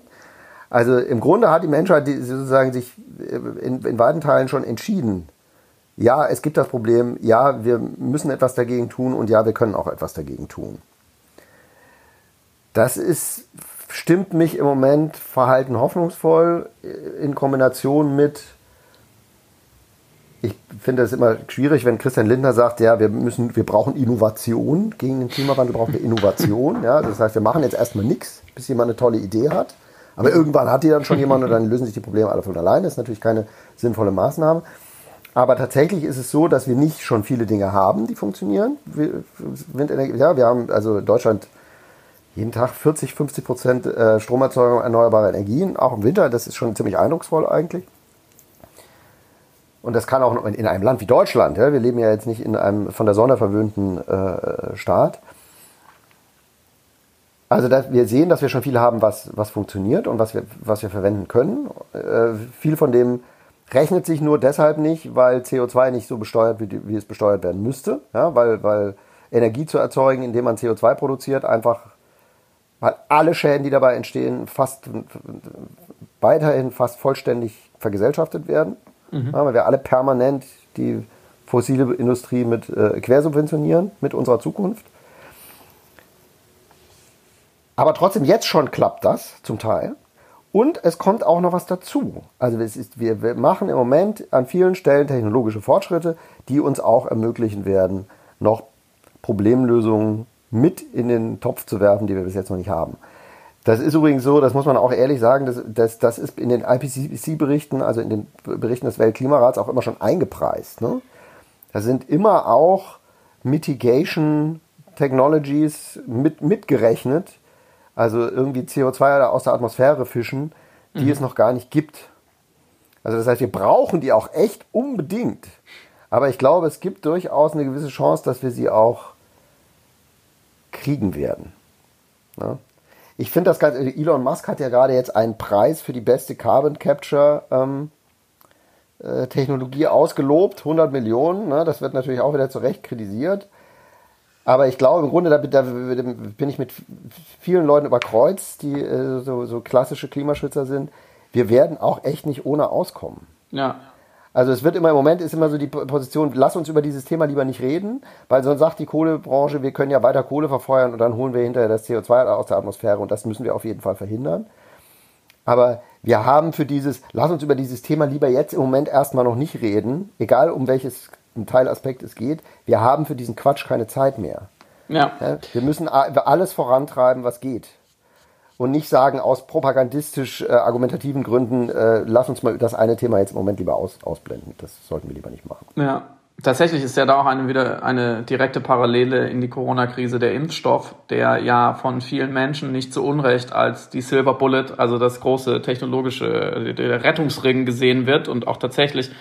Also im Grunde hat die Menschheit sozusagen sich in, in weiten Teilen schon entschieden, ja, es gibt das Problem, ja, wir müssen etwas dagegen tun und ja, wir können auch etwas dagegen tun. Das ist, stimmt mich im Moment verhalten hoffnungsvoll in Kombination mit ich finde es immer schwierig, wenn Christian Lindner sagt, ja, wir müssen, wir brauchen Innovation. Gegen den Klimawandel brauchen wir Innovation. Ja, das heißt, wir machen jetzt erstmal nichts, bis jemand eine tolle Idee hat. Aber irgendwann hat die dann schon jemand und dann lösen sich die Probleme alle von alleine. Das ist natürlich keine sinnvolle Maßnahme. Aber tatsächlich ist es so, dass wir nicht schon viele Dinge haben, die funktionieren. Windenergie, ja, wir haben also Deutschland jeden Tag 40, 50 Prozent äh, Stromerzeugung erneuerbarer Energien, auch im Winter. Das ist schon ziemlich eindrucksvoll eigentlich. Und das kann auch in einem Land wie Deutschland. Ja, wir leben ja jetzt nicht in einem von der Sonne verwöhnten äh, Staat. Also dass wir sehen, dass wir schon viel haben, was, was funktioniert und was wir, was wir verwenden können. Äh, viel von dem rechnet sich nur deshalb nicht, weil CO2 nicht so besteuert wird, wie, wie es besteuert werden müsste. Ja, weil, weil Energie zu erzeugen, indem man CO2 produziert, einfach, weil alle Schäden, die dabei entstehen, fast weiterhin fast vollständig vergesellschaftet werden. Mhm. Ja, weil wir alle permanent die fossile Industrie mit äh, quersubventionieren, mit unserer Zukunft. Aber trotzdem, jetzt schon klappt das zum Teil. Und es kommt auch noch was dazu. Also ist, wir, wir machen im Moment an vielen Stellen technologische Fortschritte, die uns auch ermöglichen werden, noch Problemlösungen mit in den Topf zu werfen, die wir bis jetzt noch nicht haben. Das ist übrigens so, das muss man auch ehrlich sagen, das, das, das ist in den IPCC-Berichten, also in den Berichten des Weltklimarats auch immer schon eingepreist. Ne? Da sind immer auch Mitigation Technologies mit, mitgerechnet, also irgendwie CO2 aus der Atmosphäre fischen, die mhm. es noch gar nicht gibt. Also das heißt, wir brauchen die auch echt unbedingt. Aber ich glaube, es gibt durchaus eine gewisse Chance, dass wir sie auch kriegen werden. Ne? Ich finde das ganz, Elon Musk hat ja gerade jetzt einen Preis für die beste Carbon Capture ähm, äh, Technologie ausgelobt, 100 Millionen. Ne? Das wird natürlich auch wieder zu Recht kritisiert. Aber ich glaube, im Grunde, da, da bin ich mit vielen Leuten überkreuzt, die äh, so, so klassische Klimaschützer sind. Wir werden auch echt nicht ohne auskommen. Ja. Also es wird immer im Moment ist immer so die Position, lass uns über dieses Thema lieber nicht reden, weil sonst sagt die Kohlebranche, wir können ja weiter Kohle verfeuern und dann holen wir hinterher das CO2 aus der Atmosphäre und das müssen wir auf jeden Fall verhindern. Aber wir haben für dieses, lass uns über dieses Thema lieber jetzt im Moment erstmal noch nicht reden, egal um welches Teilaspekt es geht. Wir haben für diesen Quatsch keine Zeit mehr. Ja. Wir müssen alles vorantreiben, was geht und nicht sagen aus propagandistisch äh, argumentativen Gründen, äh, lass uns mal das eine Thema jetzt im Moment lieber aus, ausblenden. Das sollten wir lieber nicht machen. Ja. Tatsächlich ist ja da auch eine, wieder eine direkte Parallele in die Corona-Krise der Impfstoff, der ja von vielen Menschen nicht zu Unrecht als die Silver Bullet, also das große technologische, der Rettungsring gesehen wird und auch tatsächlich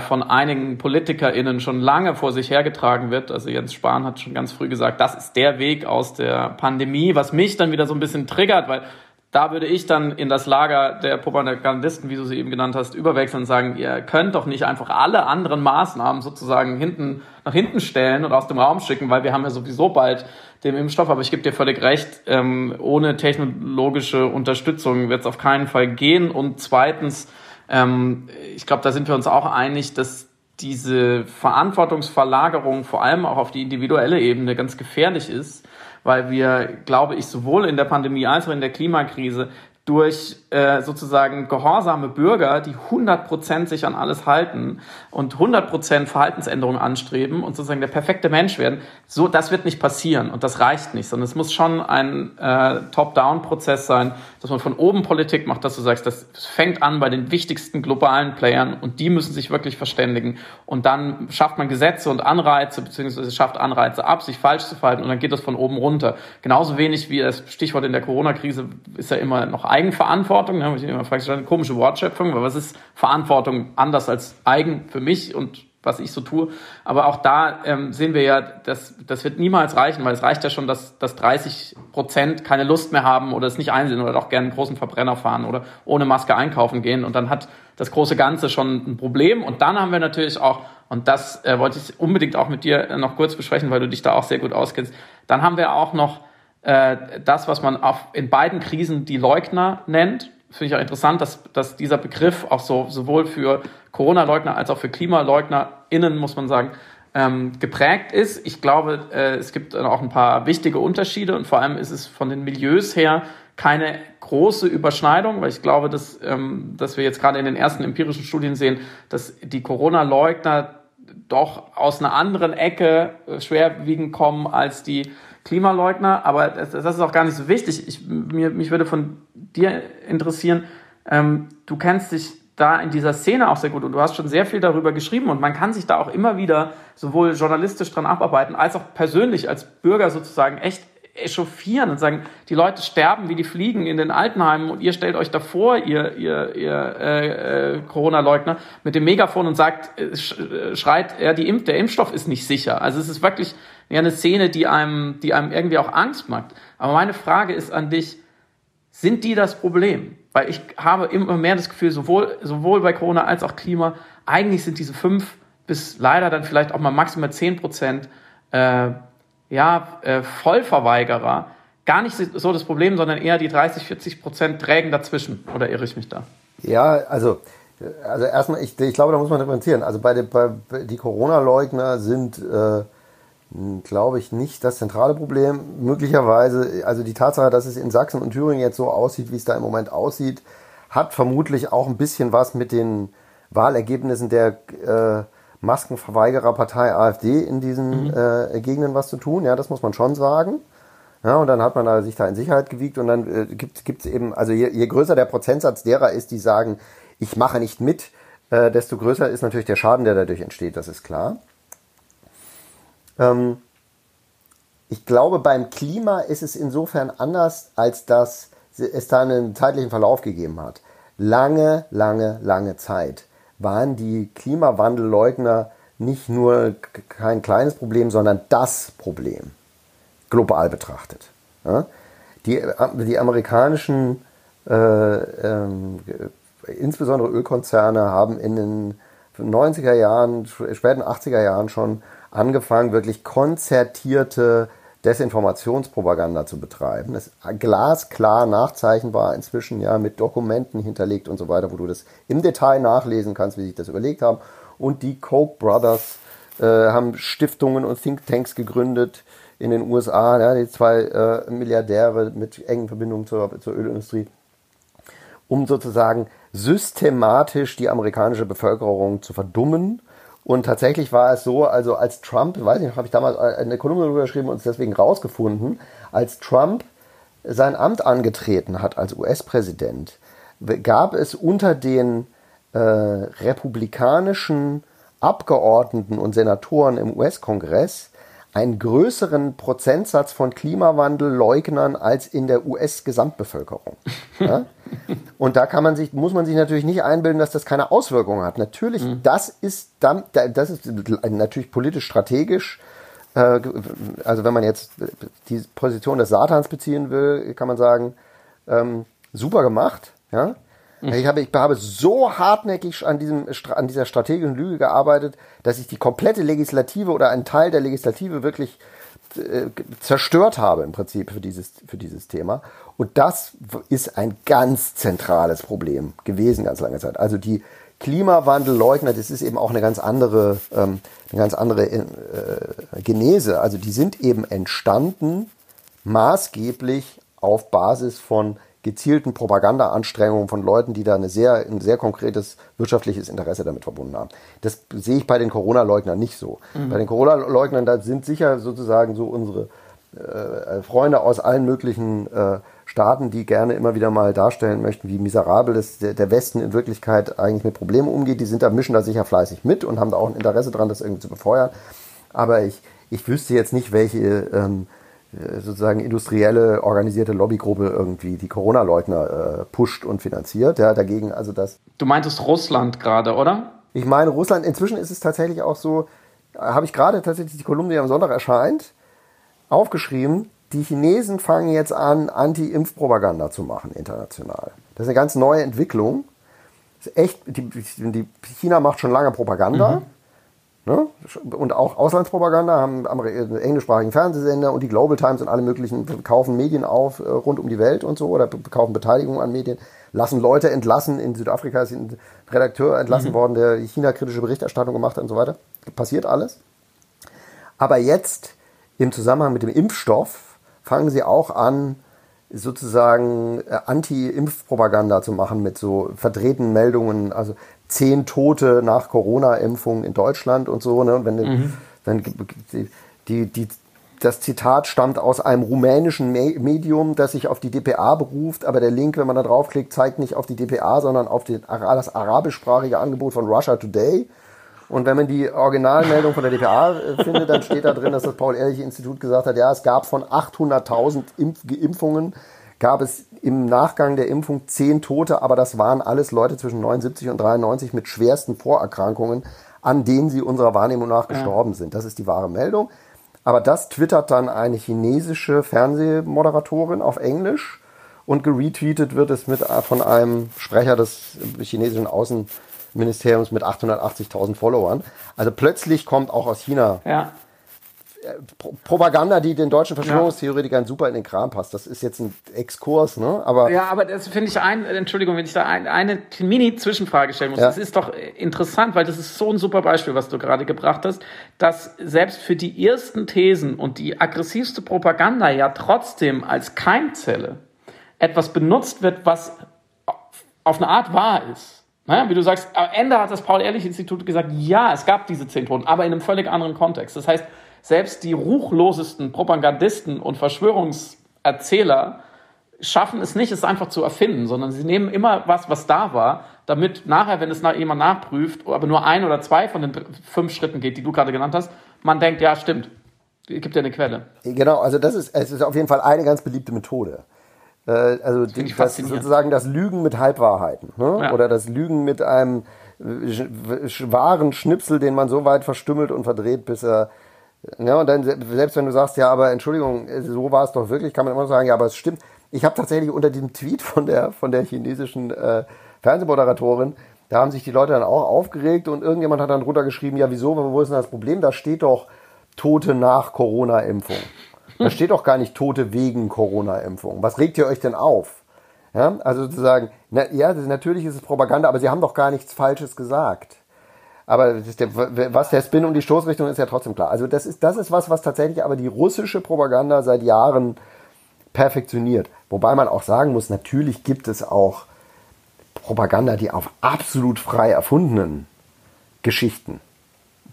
von einigen PolitikerInnen schon lange vor sich hergetragen wird. Also Jens Spahn hat schon ganz früh gesagt, das ist der Weg aus der Pandemie, was mich dann wieder so ein bisschen triggert, weil da würde ich dann in das Lager der Propagandisten, wie du sie eben genannt hast, überwechseln und sagen, ihr könnt doch nicht einfach alle anderen Maßnahmen sozusagen hinten, nach hinten stellen und aus dem Raum schicken, weil wir haben ja sowieso bald den Impfstoff. Aber ich gebe dir völlig recht, ähm, ohne technologische Unterstützung wird es auf keinen Fall gehen. Und zweitens, ähm, ich glaube, da sind wir uns auch einig, dass diese Verantwortungsverlagerung vor allem auch auf die individuelle Ebene ganz gefährlich ist, weil wir, glaube ich, sowohl in der Pandemie als auch in der Klimakrise durch äh, sozusagen gehorsame Bürger, die 100% sich an alles halten und 100% Verhaltensänderungen anstreben und sozusagen der perfekte Mensch werden, so das wird nicht passieren und das reicht nicht, sondern es muss schon ein äh, Top-Down-Prozess sein, dass man von oben Politik macht, dass du sagst, das fängt an bei den wichtigsten globalen Playern und die müssen sich wirklich verständigen und dann schafft man Gesetze und Anreize beziehungsweise schafft Anreize ab, sich falsch zu verhalten und dann geht das von oben runter. Genauso wenig wie das Stichwort in der Corona-Krise ist ja immer noch Eigenverantwortung. Ne? Ich immer frage, eine komische Wortschöpfung, weil was ist Verantwortung anders als eigen für mich und was ich so tue. Aber auch da ähm, sehen wir ja, dass das wird niemals reichen, weil es reicht ja schon, dass, dass 30 Prozent keine Lust mehr haben oder es nicht einsehen oder doch gerne einen großen Verbrenner fahren oder ohne Maske einkaufen gehen. Und dann hat das große Ganze schon ein Problem. Und dann haben wir natürlich auch, und das äh, wollte ich unbedingt auch mit dir noch kurz besprechen, weil du dich da auch sehr gut auskennst, dann haben wir auch noch äh, das, was man auf, in beiden Krisen die Leugner nennt. Finde ich auch interessant, dass, dass dieser Begriff auch so sowohl für Corona-Leugner als auch für KlimaleugnerInnen, muss man sagen, ähm, geprägt ist. Ich glaube, äh, es gibt auch ein paar wichtige Unterschiede und vor allem ist es von den Milieus her keine große Überschneidung, weil ich glaube, dass, ähm, dass wir jetzt gerade in den ersten empirischen Studien sehen, dass die Corona-Leugner doch aus einer anderen Ecke äh, schwerwiegend kommen als die Klimaleugner, aber das, das ist auch gar nicht so wichtig. Ich, mir, mich würde von dir interessieren, ähm, du kennst dich da in dieser Szene auch sehr gut und du hast schon sehr viel darüber geschrieben und man kann sich da auch immer wieder sowohl journalistisch dran abarbeiten, als auch persönlich als Bürger sozusagen echt echauffieren und sagen, die Leute sterben wie die Fliegen in den Altenheimen und ihr stellt euch davor, ihr, ihr, ihr äh, äh, Corona-Leugner, mit dem Megafon und sagt, äh, äh, schreit, ja, die Impf der Impfstoff ist nicht sicher. Also es ist wirklich ja, eine Szene, die einem, die einem irgendwie auch Angst macht. Aber meine Frage ist an dich, sind die das Problem? Weil ich habe immer mehr das Gefühl, sowohl, sowohl bei Corona als auch Klima, eigentlich sind diese fünf bis leider dann vielleicht auch mal maximal zehn Prozent äh, ja, äh, Vollverweigerer gar nicht so das Problem, sondern eher die 30, 40 Prozent trägen dazwischen. Oder irre ich mich da? Ja, also, also erstmal, ich, ich glaube, da muss man differenzieren. Also bei, den, bei die Corona-Leugner sind, äh, glaube ich, nicht das zentrale Problem. Möglicherweise, also die Tatsache, dass es in Sachsen und Thüringen jetzt so aussieht, wie es da im Moment aussieht, hat vermutlich auch ein bisschen was mit den Wahlergebnissen der äh, Maskenverweigererpartei AfD in diesen mhm. äh, Gegenden was zu tun. Ja, das muss man schon sagen. Ja, und dann hat man da sich da in Sicherheit gewiegt und dann äh, gibt es eben, also je, je größer der Prozentsatz derer ist, die sagen, ich mache nicht mit, äh, desto größer ist natürlich der Schaden, der dadurch entsteht, das ist klar. Ähm, ich glaube, beim Klima ist es insofern anders, als dass es da einen zeitlichen Verlauf gegeben hat. Lange, lange, lange Zeit waren die Klimawandelleugner nicht nur kein kleines Problem, sondern das Problem, global betrachtet. Ja? Die, die amerikanischen, äh, äh, insbesondere Ölkonzerne, haben in den 90er Jahren, späten 80er Jahren schon angefangen, wirklich konzertierte Desinformationspropaganda zu betreiben. Das ist glasklar nachzeichnbar inzwischen ja mit Dokumenten hinterlegt und so weiter, wo du das im Detail nachlesen kannst, wie sich das überlegt haben. Und die Koch Brothers äh, haben Stiftungen und Thinktanks gegründet in den USA, ja, die zwei äh, Milliardäre mit engen Verbindungen zur, zur Ölindustrie, um sozusagen systematisch die amerikanische Bevölkerung zu verdummen und tatsächlich war es so, also als Trump, weiß nicht, habe ich damals eine Kolumne darüber geschrieben und es deswegen rausgefunden, als Trump sein Amt angetreten hat als US-Präsident, gab es unter den äh, republikanischen Abgeordneten und Senatoren im US-Kongress einen größeren Prozentsatz von Klimawandelleugnern als in der US-Gesamtbevölkerung. [laughs] Ja? Und da kann man sich, muss man sich natürlich nicht einbilden, dass das keine Auswirkungen hat. Natürlich, mhm. das ist dann, das ist natürlich politisch strategisch. Äh, also wenn man jetzt die Position des Satans beziehen will, kann man sagen, ähm, super gemacht, ja. Ich habe, ich habe so hartnäckig an, diesem, an dieser strategischen Lüge gearbeitet, dass ich die komplette Legislative oder einen Teil der Legislative wirklich zerstört habe im Prinzip für dieses, für dieses Thema. Und das ist ein ganz zentrales Problem gewesen ganz lange Zeit. Also die Klimawandelleugner, das ist eben auch eine ganz andere, ähm, eine ganz andere äh, Genese. Also die sind eben entstanden maßgeblich auf Basis von gezielten Propagandaanstrengungen von Leuten, die da eine sehr, ein sehr konkretes wirtschaftliches Interesse damit verbunden haben. Das sehe ich bei den Corona-Leugnern nicht so. Mhm. Bei den Corona-Leugnern, da sind sicher sozusagen so unsere äh, Freunde aus allen möglichen äh, Staaten, die gerne immer wieder mal darstellen möchten, wie miserabel das, der, der Westen in Wirklichkeit eigentlich mit Problemen umgeht. Die sind da, mischen da sicher fleißig mit und haben da auch ein Interesse daran, das irgendwie zu befeuern. Aber ich, ich wüsste jetzt nicht, welche ähm, äh, sozusagen industrielle, organisierte Lobbygruppe irgendwie die Corona-Leugner äh, pusht und finanziert. Ja, dagegen also das. Du meintest Russland gerade, oder? Ich meine Russland. Inzwischen ist es tatsächlich auch so, habe ich gerade tatsächlich die Kolumne, die am Sonntag erscheint, aufgeschrieben, die Chinesen fangen jetzt an, Anti-Impfpropaganda zu machen international. Das ist eine ganz neue Entwicklung. Das ist echt, die, die China macht schon lange Propaganda. Mhm. Ne? Und auch Auslandspropaganda haben äh, englischsprachigen Fernsehsender und die Global Times und alle möglichen kaufen Medien auf äh, rund um die Welt und so oder kaufen Beteiligung an Medien, lassen Leute entlassen. In Südafrika ist ein Redakteur entlassen mhm. worden, der China-kritische Berichterstattung gemacht hat und so weiter. Passiert alles. Aber jetzt im Zusammenhang mit dem Impfstoff fangen sie auch an, sozusagen äh, Anti-Impfpropaganda zu machen mit so verdrehten Meldungen. Also zehn Tote nach Corona-Impfung in Deutschland und so. Ne? Und wenn mhm. dann die, die, das Zitat stammt aus einem rumänischen Medium, das sich auf die DPA beruft, aber der Link, wenn man da draufklickt, zeigt nicht auf die DPA, sondern auf die, das arabischsprachige Angebot von Russia Today. Und wenn man die Originalmeldung von der DPA äh, findet, dann steht da drin, dass das Paul-Ehrlich-Institut gesagt hat, ja, es gab von 800.000 Impf Geimpfungen gab es im Nachgang der Impfung zehn Tote, aber das waren alles Leute zwischen 79 und 93 mit schwersten Vorerkrankungen, an denen sie unserer Wahrnehmung nach gestorben sind. Das ist die wahre Meldung. Aber das twittert dann eine chinesische Fernsehmoderatorin auf Englisch und geretweetet wird es mit, äh, von einem Sprecher des chinesischen Außenministeriums mit 880.000 Followern. Also plötzlich kommt auch aus China ja. Propaganda, die den deutschen Verschwörungstheoretikern ja. super in den Kram passt. Das ist jetzt ein Exkurs, ne? Aber ja, aber das finde ich ein, Entschuldigung, wenn ich da ein, eine Mini-Zwischenfrage stellen muss. Ja. Das ist doch interessant, weil das ist so ein super Beispiel, was du gerade gebracht hast, dass selbst für die ersten Thesen und die aggressivste Propaganda ja trotzdem als Keimzelle etwas benutzt wird, was auf eine Art wahr ist. Naja, wie du sagst, am Ende hat das Paul-Ehrlich-Institut gesagt, ja, es gab diese zehn Toten, aber in einem völlig anderen Kontext. Das heißt, selbst die ruchlosesten Propagandisten und Verschwörungserzähler schaffen es nicht, es einfach zu erfinden, sondern sie nehmen immer was, was da war, damit nachher, wenn es nach, jemand nachprüft, aber nur ein oder zwei von den fünf Schritten geht, die du gerade genannt hast, man denkt, ja, stimmt. Gibt ja eine Quelle. Genau, also das ist, es ist auf jeden Fall eine ganz beliebte Methode. Äh, also das, die, das sozusagen das Lügen mit Halbwahrheiten ne? ja. oder das Lügen mit einem wahren Schnipsel, den man so weit verstümmelt und verdreht, bis er ja, und dann, selbst wenn du sagst, ja, aber Entschuldigung, so war es doch wirklich, kann man immer sagen, ja, aber es stimmt. Ich habe tatsächlich unter diesem Tweet von der, von der chinesischen äh, Fernsehmoderatorin, da haben sich die Leute dann auch aufgeregt und irgendjemand hat dann drunter geschrieben, ja, wieso, wo ist denn das Problem? Da steht doch Tote nach Corona-Impfung. Da [laughs] steht doch gar nicht Tote wegen Corona-Impfung. Was regt ihr euch denn auf? Ja, also sozusagen, na, ja, natürlich ist es Propaganda, aber sie haben doch gar nichts Falsches gesagt. Aber der, was der Spin und die Stoßrichtung ist ja trotzdem klar. Also das ist, das ist was, was tatsächlich aber die russische Propaganda seit Jahren perfektioniert. Wobei man auch sagen muss, natürlich gibt es auch Propaganda, die auf absolut frei erfundenen Geschichten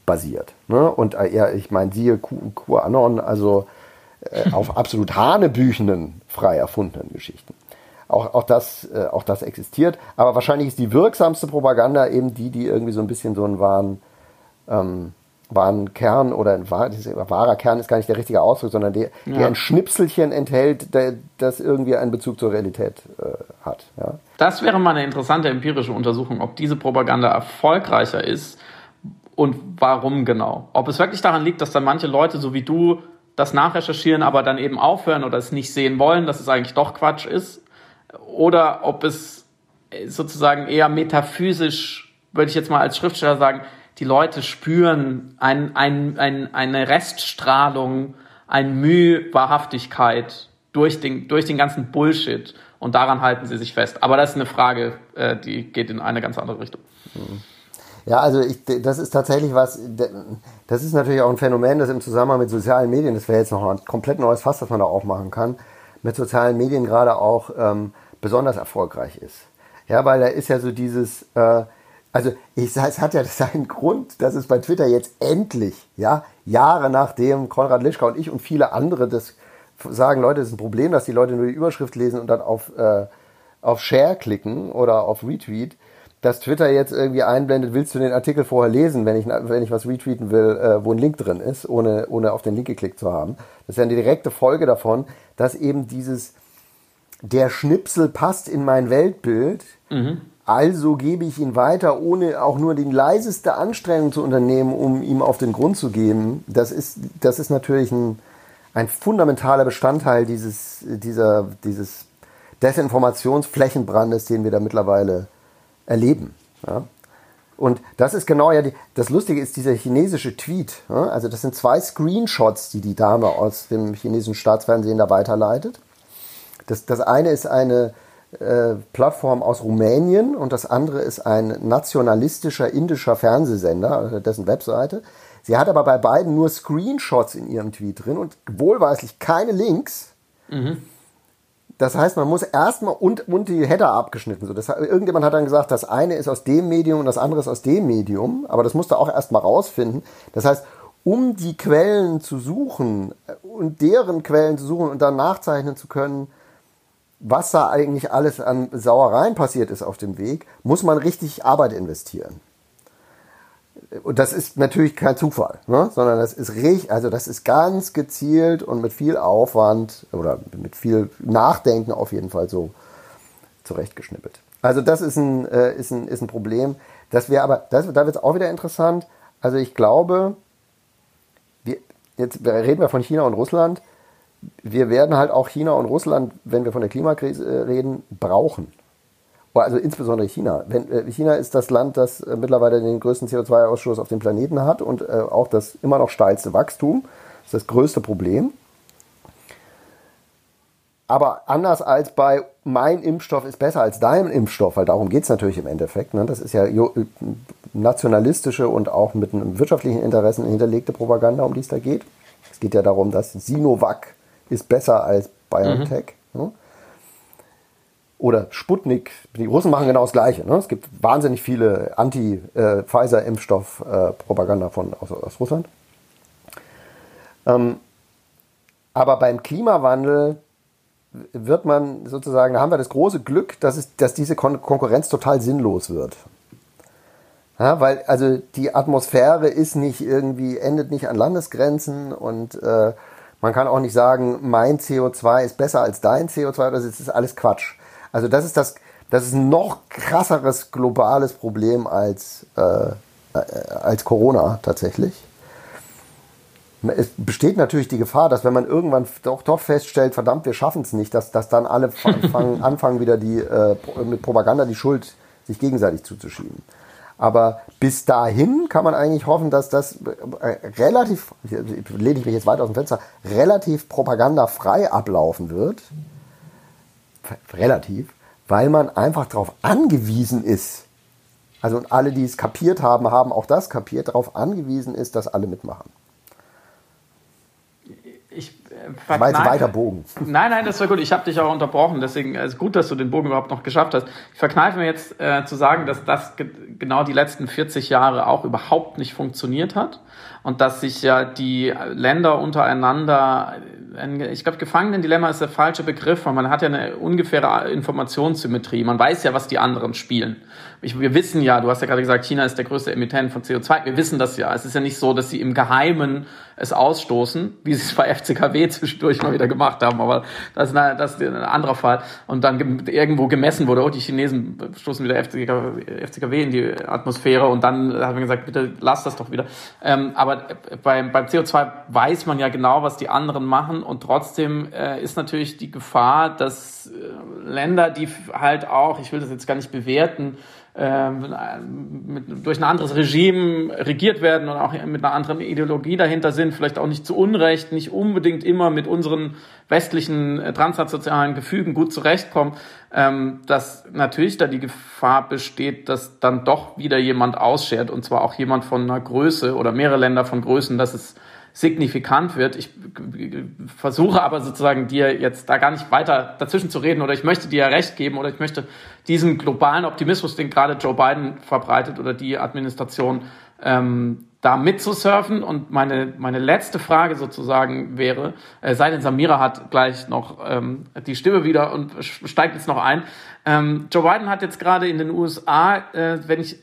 basiert. Ne? Und äh, ja, ich meine, siehe QAnon, also äh, auf absolut hanebüchenden, frei erfundenen Geschichten. Auch, auch, das, äh, auch das existiert. Aber wahrscheinlich ist die wirksamste Propaganda eben die, die irgendwie so ein bisschen so einen wahren, ähm, wahren Kern oder ein wahr, wahrer Kern ist gar nicht der richtige Ausdruck, sondern der, ja. der ein Schnipselchen enthält, der, das irgendwie einen Bezug zur Realität äh, hat. Ja. Das wäre mal eine interessante empirische Untersuchung, ob diese Propaganda erfolgreicher ist und warum genau. Ob es wirklich daran liegt, dass dann manche Leute, so wie du, das nachrecherchieren, aber dann eben aufhören oder es nicht sehen wollen, dass es eigentlich doch Quatsch ist oder ob es sozusagen eher metaphysisch, würde ich jetzt mal als Schriftsteller sagen, die Leute spüren ein, ein, ein, eine Reststrahlung, ein Mühe, Wahrhaftigkeit durch den, durch den ganzen Bullshit und daran halten sie sich fest. Aber das ist eine Frage, äh, die geht in eine ganz andere Richtung. Ja, also ich, das ist tatsächlich was, das ist natürlich auch ein Phänomen, das im Zusammenhang mit sozialen Medien, das wäre jetzt noch ein komplett neues Fass, das man da aufmachen kann, mit sozialen Medien gerade auch ähm, besonders erfolgreich ist. Ja, weil da ist ja so dieses, äh, also ich sage, es hat ja [laughs] seinen Grund, dass es bei Twitter jetzt endlich, ja, Jahre nachdem Konrad Lischka und ich und viele andere das sagen, Leute, das ist ein Problem, dass die Leute nur die Überschrift lesen und dann auf, äh, auf Share klicken oder auf Retweet, dass Twitter jetzt irgendwie einblendet, willst du den Artikel vorher lesen, wenn ich, wenn ich was retweeten will, äh, wo ein Link drin ist, ohne, ohne auf den Link geklickt zu haben. Das ist ja eine direkte Folge davon, dass eben dieses, der Schnipsel passt in mein Weltbild, mhm. also gebe ich ihn weiter, ohne auch nur die leiseste Anstrengung zu unternehmen, um ihm auf den Grund zu geben. Das ist, das ist natürlich ein, ein fundamentaler Bestandteil dieses, dieser, dieses Desinformationsflächenbrandes, den wir da mittlerweile erleben. Ja? Und das ist genau ja die, das Lustige ist dieser chinesische Tweet. Ja? Also das sind zwei Screenshots, die die Dame aus dem chinesischen Staatsfernsehen da weiterleitet. Das, das eine ist eine äh, Plattform aus Rumänien und das andere ist ein nationalistischer indischer Fernsehsender, also dessen Webseite. Sie hat aber bei beiden nur Screenshots in ihrem Tweet drin und wohlweislich keine Links. Mhm. Das heißt, man muss erstmal und, und die Header abgeschnitten. So, das, irgendjemand hat dann gesagt, das eine ist aus dem Medium und das andere ist aus dem Medium, aber das musste auch erstmal rausfinden. Das heißt, um die Quellen zu suchen und deren Quellen zu suchen und dann nachzeichnen zu können, was da eigentlich alles an Sauereien passiert ist auf dem Weg, muss man richtig Arbeit investieren. Und das ist natürlich kein Zufall, ne? sondern das ist richtig, also das ist ganz gezielt und mit viel Aufwand oder mit viel Nachdenken auf jeden Fall so zurechtgeschnippelt. Also das ist ein, äh, ist ein, ist ein Problem. Das wäre aber, das, da wird es auch wieder interessant. Also ich glaube, wir, jetzt reden wir von China und Russland. Wir werden halt auch China und Russland, wenn wir von der Klimakrise äh, reden, brauchen also insbesondere China. Äh, China ist das Land, das äh, mittlerweile den größten CO2-Ausstoß auf dem Planeten hat und auch das immer noch steilste Wachstum. Das ist das größte Problem. Aber anders als bei mein Impfstoff ist besser als dein Impfstoff, weil darum geht es natürlich im Endeffekt. Ne? Das ist ja nationalistische und auch mit wirtschaftlichen Interessen hinterlegte Propaganda, um die es da geht. Es geht ja darum, dass Sinovac ist besser als BioNTech. Mhm. Ne? oder Sputnik, die Russen machen genau das Gleiche. Ne? Es gibt wahnsinnig viele Anti-Pfizer-Impfstoff-Propaganda von aus, aus Russland. Ähm, aber beim Klimawandel wird man sozusagen, da haben wir das große Glück, dass, es, dass diese Kon Konkurrenz total sinnlos wird. Ja, weil also die Atmosphäre ist nicht irgendwie, endet nicht an Landesgrenzen und äh, man kann auch nicht sagen, mein CO2 ist besser als dein CO2, das ist, das ist alles Quatsch. Also das ist das, das ist ein noch krasseres globales Problem als, äh, äh, als Corona tatsächlich. Es besteht natürlich die Gefahr, dass wenn man irgendwann doch, doch feststellt, verdammt, wir schaffen es nicht, dass, dass dann alle [laughs] anfangen, anfangen wieder die, äh, mit Propaganda die Schuld sich gegenseitig zuzuschieben. Aber bis dahin kann man eigentlich hoffen, dass das äh, relativ, lehne ich mich jetzt weit aus dem Fenster, relativ propagandafrei ablaufen wird relativ, weil man einfach darauf angewiesen ist, also alle, die es kapiert haben, haben auch das kapiert, darauf angewiesen ist, dass alle mitmachen. Äh, jetzt weiter Bogen. Nein, nein, das war gut. Ich habe dich auch unterbrochen, deswegen ist gut, dass du den Bogen überhaupt noch geschafft hast. Ich verkneife mir jetzt äh, zu sagen, dass das ge genau die letzten 40 Jahre auch überhaupt nicht funktioniert hat und dass sich ja die Länder untereinander ich glaube, Gefangenendilemma ist der falsche Begriff, weil man hat ja eine ungefähre Informationssymmetrie. Man weiß ja, was die anderen spielen. Ich, wir wissen ja, du hast ja gerade gesagt, China ist der größte Emittent von CO2. Wir wissen das ja. Es ist ja nicht so, dass sie im Geheimen es ausstoßen, wie sie es bei FCKW zwischendurch mal wieder gemacht haben. Aber das ist, eine, das ist ein anderer Fall. Und dann irgendwo gemessen wurde, oh, die Chinesen stoßen wieder FCKW, in die Atmosphäre. Und dann haben wir gesagt, bitte lass das doch wieder. Ähm, aber beim, beim CO2 weiß man ja genau, was die anderen machen. Und trotzdem äh, ist natürlich die Gefahr, dass äh, Länder, die halt auch, ich will das jetzt gar nicht bewerten, mit, durch ein anderes Regime regiert werden und auch mit einer anderen Ideologie dahinter sind, vielleicht auch nicht zu Unrecht, nicht unbedingt immer mit unseren westlichen äh, transnationalen Gefügen gut zurechtkommen, ähm, dass natürlich da die Gefahr besteht, dass dann doch wieder jemand ausschert und zwar auch jemand von einer Größe oder mehrere Länder von Größen, dass es signifikant wird. Ich versuche aber sozusagen dir jetzt da gar nicht weiter dazwischen zu reden oder ich möchte dir ja recht geben oder ich möchte diesen globalen Optimismus, den gerade Joe Biden verbreitet oder die Administration, ähm, da mitzusurfen. Und meine, meine letzte Frage sozusagen wäre, äh, sei denn Samira hat gleich noch ähm, die Stimme wieder und steigt jetzt noch ein. Ähm, Joe Biden hat jetzt gerade in den USA, äh, wenn ich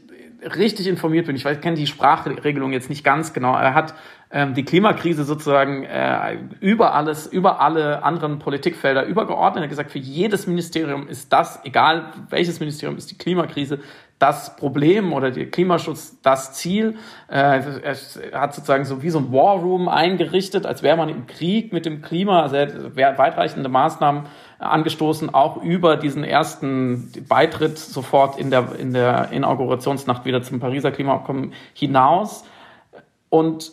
richtig informiert bin, ich kenne die Sprachregelung jetzt nicht ganz genau, er hat ähm, die Klimakrise sozusagen äh, über alles, über alle anderen Politikfelder übergeordnet. Er hat gesagt, für jedes Ministerium ist das, egal welches Ministerium, ist die Klimakrise das Problem oder der Klimaschutz das Ziel. Äh, er hat sozusagen so wie so ein War Room eingerichtet, als wäre man im Krieg mit dem Klima. Also er hat weitreichende Maßnahmen angestoßen, auch über diesen ersten Beitritt sofort in der, in der Inaugurationsnacht wieder zum Pariser Klimaabkommen hinaus. Und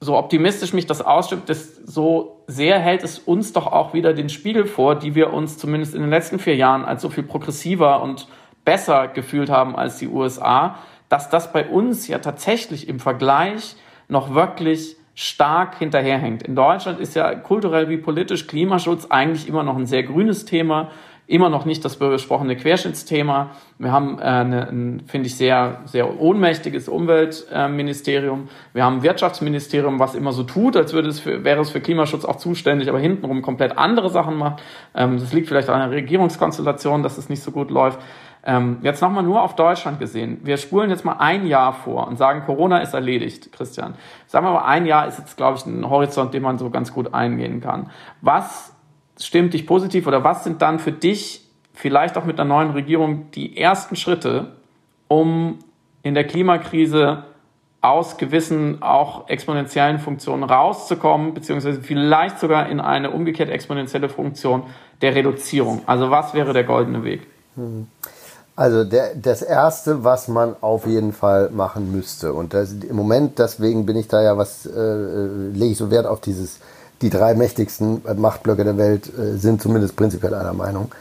so optimistisch mich das ausstimmt, so sehr hält es uns doch auch wieder den Spiegel vor, die wir uns zumindest in den letzten vier Jahren als so viel progressiver und besser gefühlt haben als die USA, dass das bei uns ja tatsächlich im Vergleich noch wirklich stark hinterherhängt. In Deutschland ist ja kulturell wie politisch Klimaschutz eigentlich immer noch ein sehr grünes Thema, immer noch nicht das besprochene Querschnittsthema. Wir haben äh, eine, ein, finde ich, sehr, sehr ohnmächtiges Umweltministerium. Wir haben ein Wirtschaftsministerium, was immer so tut, als würde es für, wäre es für Klimaschutz auch zuständig, aber hintenrum komplett andere Sachen macht. Ähm, das liegt vielleicht an der Regierungskonstellation, dass es nicht so gut läuft. Ähm, jetzt nochmal nur auf Deutschland gesehen. Wir spulen jetzt mal ein Jahr vor und sagen, Corona ist erledigt, Christian. Sagen wir mal, ein Jahr ist jetzt, glaube ich, ein Horizont, den man so ganz gut eingehen kann. Was stimmt dich positiv oder was sind dann für dich vielleicht auch mit der neuen Regierung die ersten Schritte, um in der Klimakrise aus gewissen auch exponentiellen Funktionen rauszukommen, beziehungsweise vielleicht sogar in eine umgekehrt exponentielle Funktion der Reduzierung. Also was wäre der goldene Weg? Hm. Also der, das Erste, was man auf jeden Fall machen müsste, und das, im Moment, deswegen bin ich da ja was, äh, lege ich so Wert auf dieses, die drei mächtigsten Machtblöcke der Welt äh, sind zumindest prinzipiell einer Meinung.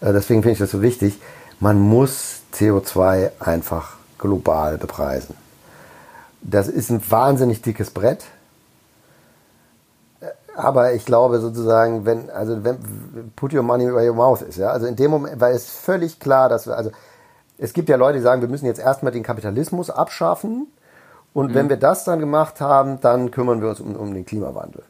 Äh, deswegen finde ich das so wichtig. Man muss CO2 einfach global bepreisen. Das ist ein wahnsinnig dickes Brett aber ich glaube sozusagen, wenn, also wenn, put your money where your mouth ist, ja, also in dem Moment, weil es völlig klar, dass wir, also es gibt ja Leute, die sagen, wir müssen jetzt erstmal den Kapitalismus abschaffen und mhm. wenn wir das dann gemacht haben, dann kümmern wir uns um, um den Klimawandel.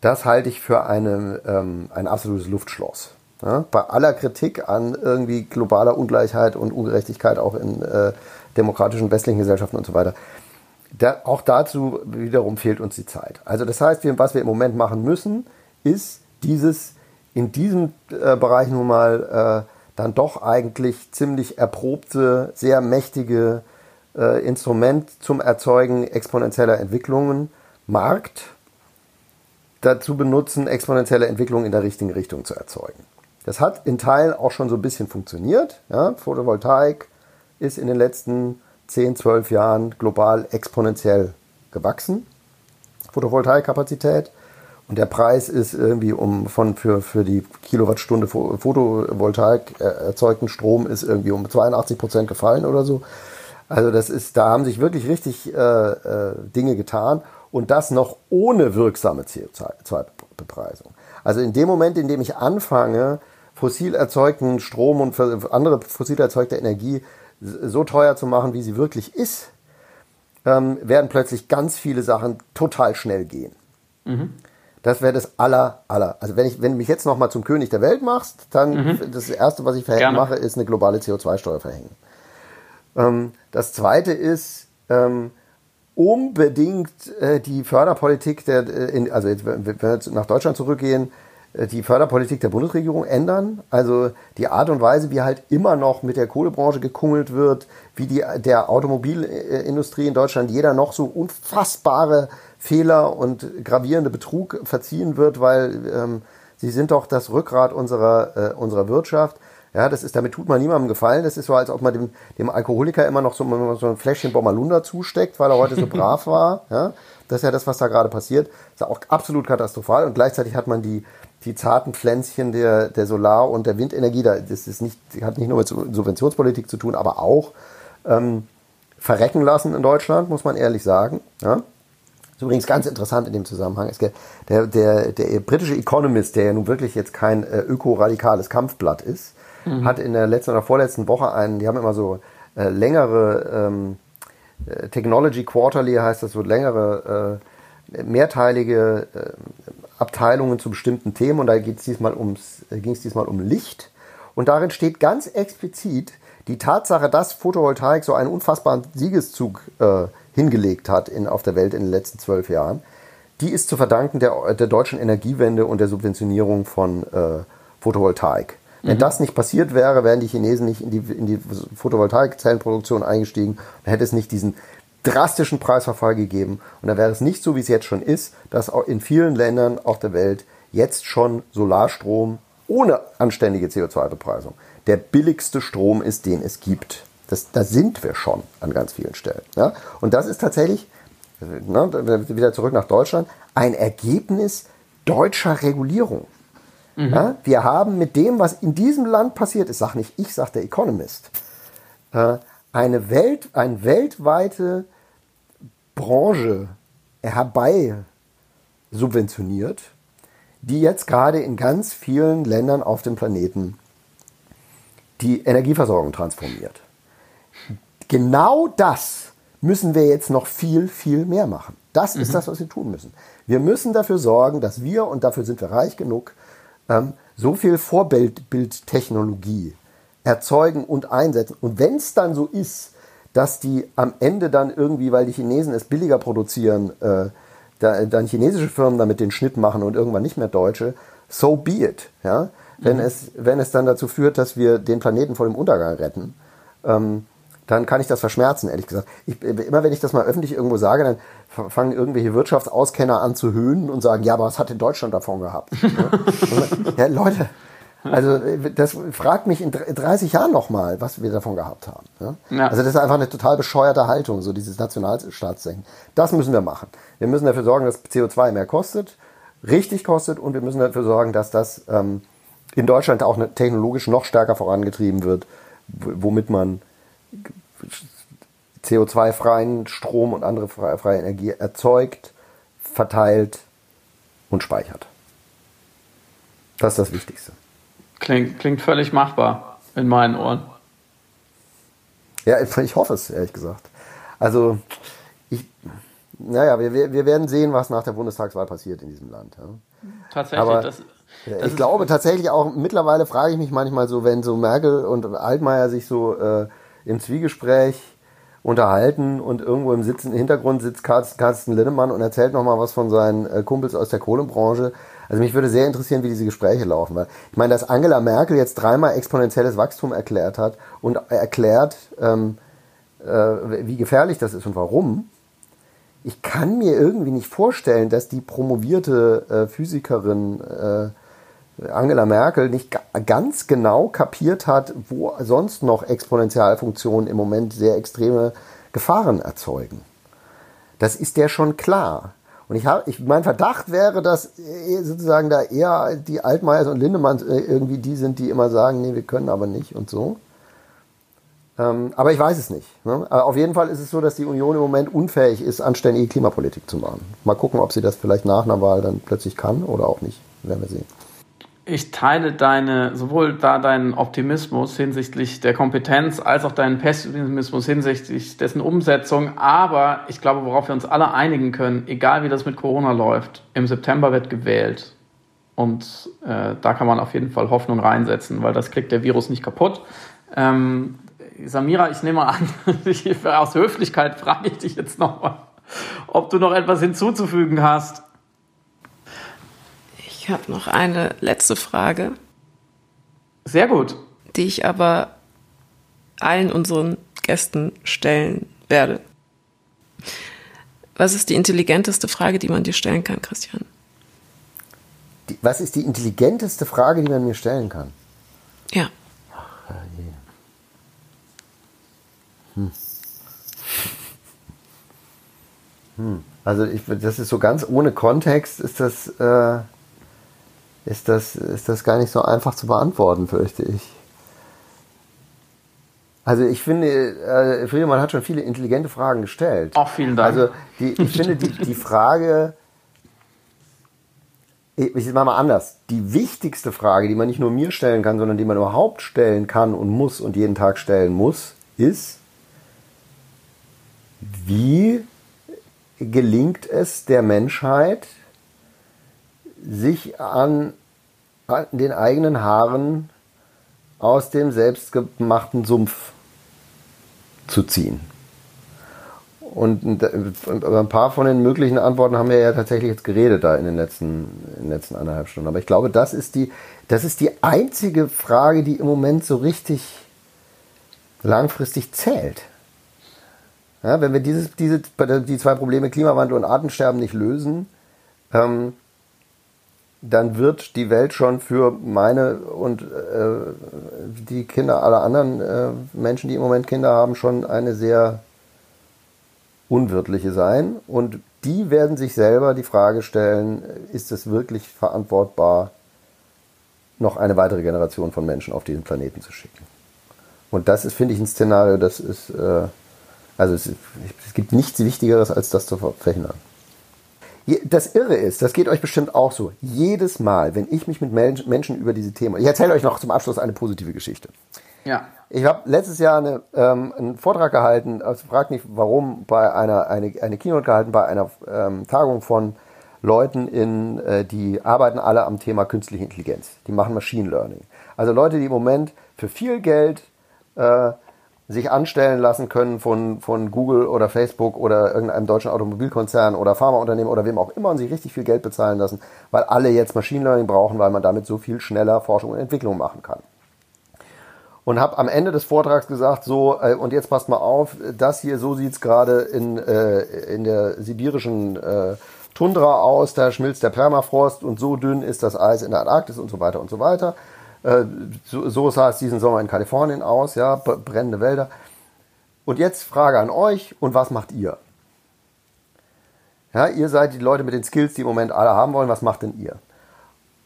Das halte ich für eine, ähm, ein absolutes Luftschloss. Ja? Bei aller Kritik an irgendwie globaler Ungleichheit und Ungerechtigkeit auch in äh, demokratischen westlichen Gesellschaften und so weiter da, auch dazu wiederum fehlt uns die Zeit. Also das heißt, was wir im Moment machen müssen, ist dieses in diesem äh, Bereich nun mal äh, dann doch eigentlich ziemlich erprobte, sehr mächtige äh, Instrument zum Erzeugen exponentieller Entwicklungen, Markt, dazu benutzen, exponentielle Entwicklungen in der richtigen Richtung zu erzeugen. Das hat in Teilen auch schon so ein bisschen funktioniert. Ja? Photovoltaik ist in den letzten 10, 12 Jahren global exponentiell gewachsen, Photovoltaikkapazität. Und der Preis ist irgendwie um von für, für die Kilowattstunde Photovoltaik erzeugten Strom ist irgendwie um 82 Prozent gefallen oder so. Also das ist, da haben sich wirklich richtig äh, äh, Dinge getan und das noch ohne wirksame CO2-Bepreisung. Also in dem Moment, in dem ich anfange, fossil erzeugten Strom und andere fossil erzeugte Energie so teuer zu machen, wie sie wirklich ist, ähm, werden plötzlich ganz viele Sachen total schnell gehen. Mhm. Das wäre das aller, aller. Also wenn ich, wenn du mich jetzt nochmal zum König der Welt machst, dann mhm. das erste, was ich mache, ist eine globale CO2-Steuer verhängen. Ähm, das zweite ist ähm, unbedingt äh, die Förderpolitik der, äh, in, also jetzt, wenn wir jetzt nach Deutschland zurückgehen, äh, die Förderpolitik der Bundesregierung ändern. Also die Art und Weise, wie halt immer noch mit der Kohlebranche gekungelt wird, wie die, der Automobilindustrie in Deutschland jeder noch so unfassbare Fehler und gravierende Betrug verziehen wird, weil ähm, sie sind doch das Rückgrat unserer, äh, unserer Wirtschaft. Ja, das ist, damit tut man niemandem gefallen. Das ist so, als ob man dem, dem Alkoholiker immer noch so, so ein Fläschchen Bommalunda zusteckt, weil er heute so [laughs] brav war. Ja, das ist ja das, was da gerade passiert. Das ist auch absolut katastrophal. Und gleichzeitig hat man die, die zarten Pflänzchen der, der Solar- und der Windenergie, das ist nicht, hat nicht nur mit Subventionspolitik zu tun, aber auch ähm, verrecken lassen in Deutschland, muss man ehrlich sagen. Ja? ist übrigens ganz interessant in dem Zusammenhang. Der, der, der britische Economist, der ja nun wirklich jetzt kein äh, ökoradikales Kampfblatt ist, mhm. hat in der letzten oder vorletzten Woche einen, die haben immer so äh, längere ähm, äh, Technology Quarterly heißt das, so längere, äh, mehrteilige äh, Abteilungen zu bestimmten Themen und da geht es diesmal ums, äh, ging es diesmal um Licht. Und darin steht ganz explizit die Tatsache, dass Photovoltaik so einen unfassbaren Siegeszug äh, hingelegt hat in, auf der Welt in den letzten zwölf Jahren, die ist zu verdanken der, der deutschen Energiewende und der Subventionierung von äh, Photovoltaik. Wenn mhm. das nicht passiert wäre, wären die Chinesen nicht in die, in die Photovoltaikzellenproduktion eingestiegen, dann hätte es nicht diesen drastischen Preisverfall gegeben. Und dann wäre es nicht so, wie es jetzt schon ist, dass auch in vielen Ländern auf der Welt jetzt schon Solarstrom ohne anständige CO2-Bepreisung der billigste Strom ist, den es gibt. Das, da sind wir schon an ganz vielen Stellen. Ja? Und das ist tatsächlich, ne, wieder zurück nach Deutschland, ein Ergebnis deutscher Regulierung. Mhm. Ja? Wir haben mit dem, was in diesem Land passiert ist, sag nicht ich, sag der Economist, äh, eine Welt, eine weltweite Branche herbei subventioniert, die jetzt gerade in ganz vielen Ländern auf dem Planeten die Energieversorgung transformiert genau das müssen wir jetzt noch viel, viel mehr machen. Das ist mhm. das, was wir tun müssen. Wir müssen dafür sorgen, dass wir, und dafür sind wir reich genug, ähm, so viel Vorbildtechnologie erzeugen und einsetzen. Und wenn es dann so ist, dass die am Ende dann irgendwie, weil die Chinesen es billiger produzieren, äh, da, dann chinesische Firmen damit den Schnitt machen und irgendwann nicht mehr deutsche, so be it. Ja? Wenn, mhm. es, wenn es dann dazu führt, dass wir den Planeten vor dem Untergang retten, ähm, dann kann ich das verschmerzen, ehrlich gesagt. Ich, immer wenn ich das mal öffentlich irgendwo sage, dann fangen irgendwelche Wirtschaftsauskenner an zu höhnen und sagen, ja, aber was hat denn Deutschland davon gehabt? [laughs] ja, Leute, also das fragt mich in 30 Jahren nochmal, was wir davon gehabt haben. Ja? Ja. Also das ist einfach eine total bescheuerte Haltung, so dieses Nationalstaatsdenken. Das müssen wir machen. Wir müssen dafür sorgen, dass CO2 mehr kostet, richtig kostet und wir müssen dafür sorgen, dass das ähm, in Deutschland auch technologisch noch stärker vorangetrieben wird, womit man CO2-freien Strom und andere freie Energie erzeugt, verteilt und speichert. Das ist das Wichtigste. Klingt, klingt völlig machbar in meinen Ohren. Ja, ich hoffe es, ehrlich gesagt. Also, ich, naja, wir, wir werden sehen, was nach der Bundestagswahl passiert in diesem Land. Ja. Tatsächlich, Aber das, das ich glaube tatsächlich auch, mittlerweile frage ich mich manchmal so, wenn so Merkel und Altmaier sich so äh, im Zwiegespräch unterhalten und irgendwo im Sitzen, Hintergrund sitzt Carsten Linnemann und erzählt nochmal was von seinen äh, Kumpels aus der Kohlebranche. Also mich würde sehr interessieren, wie diese Gespräche laufen. Weil ich meine, dass Angela Merkel jetzt dreimal exponentielles Wachstum erklärt hat und erklärt, ähm, äh, wie gefährlich das ist und warum. Ich kann mir irgendwie nicht vorstellen, dass die promovierte äh, Physikerin äh, Angela Merkel nicht ganz genau kapiert hat, wo sonst noch Exponentialfunktionen im Moment sehr extreme Gefahren erzeugen. Das ist der schon klar. Und ich habe, ich, mein Verdacht wäre, dass sozusagen da eher die Altmaiers und Lindemanns äh, irgendwie die sind, die immer sagen, nee, wir können aber nicht und so. Ähm, aber ich weiß es nicht. Ne? auf jeden Fall ist es so, dass die Union im Moment unfähig ist, anständige Klimapolitik zu machen. Mal gucken, ob sie das vielleicht nach einer Wahl dann plötzlich kann oder auch nicht. Werden wir sehen ich teile deine, sowohl da deinen Optimismus hinsichtlich der Kompetenz als auch deinen Pessimismus hinsichtlich dessen Umsetzung. Aber ich glaube, worauf wir uns alle einigen können, egal wie das mit Corona läuft, im September wird gewählt. Und äh, da kann man auf jeden Fall Hoffnung reinsetzen, weil das kriegt der Virus nicht kaputt. Ähm, Samira, ich nehme an, [laughs] aus Höflichkeit frage ich dich jetzt nochmal, ob du noch etwas hinzuzufügen hast. Ich habe noch eine letzte Frage. Sehr gut. Die ich aber allen unseren Gästen stellen werde. Was ist die intelligenteste Frage, die man dir stellen kann, Christian? Die, was ist die intelligenteste Frage, die man mir stellen kann? Ja. Ach, je. Hm. Hm. Also ich, das ist so ganz ohne Kontext, ist das äh, ist das, ist das gar nicht so einfach zu beantworten, fürchte ich. Also ich finde, äh, Friedemann hat schon viele intelligente Fragen gestellt. Auch vielen Dank. Also die, ich finde die, die Frage, ich, ich mache mal anders. Die wichtigste Frage, die man nicht nur mir stellen kann, sondern die man überhaupt stellen kann und muss und jeden Tag stellen muss, ist, wie gelingt es der Menschheit, sich an, den eigenen Haaren aus dem selbstgemachten Sumpf zu ziehen? Und ein paar von den möglichen Antworten haben wir ja tatsächlich jetzt geredet da in den letzten, in den letzten anderthalb Stunden. Aber ich glaube, das ist die, das ist die einzige Frage, die im Moment so richtig langfristig zählt. Ja, wenn wir dieses, diese, die zwei Probleme Klimawandel und Artensterben nicht lösen, ähm, dann wird die Welt schon für meine und äh, die Kinder aller anderen äh, Menschen, die im Moment Kinder haben, schon eine sehr unwirtliche sein. Und die werden sich selber die Frage stellen, ist es wirklich verantwortbar, noch eine weitere Generation von Menschen auf diesen Planeten zu schicken? Und das ist, finde ich, ein Szenario, das ist, äh, also es, es gibt nichts Wichtigeres, als das zu verhindern. Das Irre ist, das geht euch bestimmt auch so. Jedes Mal, wenn ich mich mit Menschen über diese Themen, ich erzähle euch noch zum Abschluss eine positive Geschichte. Ja. Ich habe letztes Jahr eine, ähm, einen Vortrag gehalten, also fragt nicht warum, bei einer eine, eine Keynote gehalten bei einer ähm, Tagung von Leuten in, äh, die arbeiten alle am Thema künstliche Intelligenz. Die machen Machine Learning. Also Leute, die im Moment für viel Geld äh, sich anstellen lassen können von, von Google oder Facebook oder irgendeinem deutschen Automobilkonzern oder Pharmaunternehmen oder wem auch immer und sich richtig viel Geld bezahlen lassen, weil alle jetzt Machine Learning brauchen, weil man damit so viel schneller Forschung und Entwicklung machen kann und habe am Ende des Vortrags gesagt, so, äh, und jetzt passt mal auf, das hier, so sieht's gerade in, äh, in der sibirischen äh, Tundra aus, da schmilzt der Permafrost und so dünn ist das Eis in der Antarktis und so weiter und so weiter. Äh, so, so sah es diesen Sommer in Kalifornien aus, ja, brennende Wälder. Und jetzt Frage an euch, und was macht ihr? Ja, ihr seid die Leute mit den Skills, die im Moment alle haben wollen, was macht denn ihr?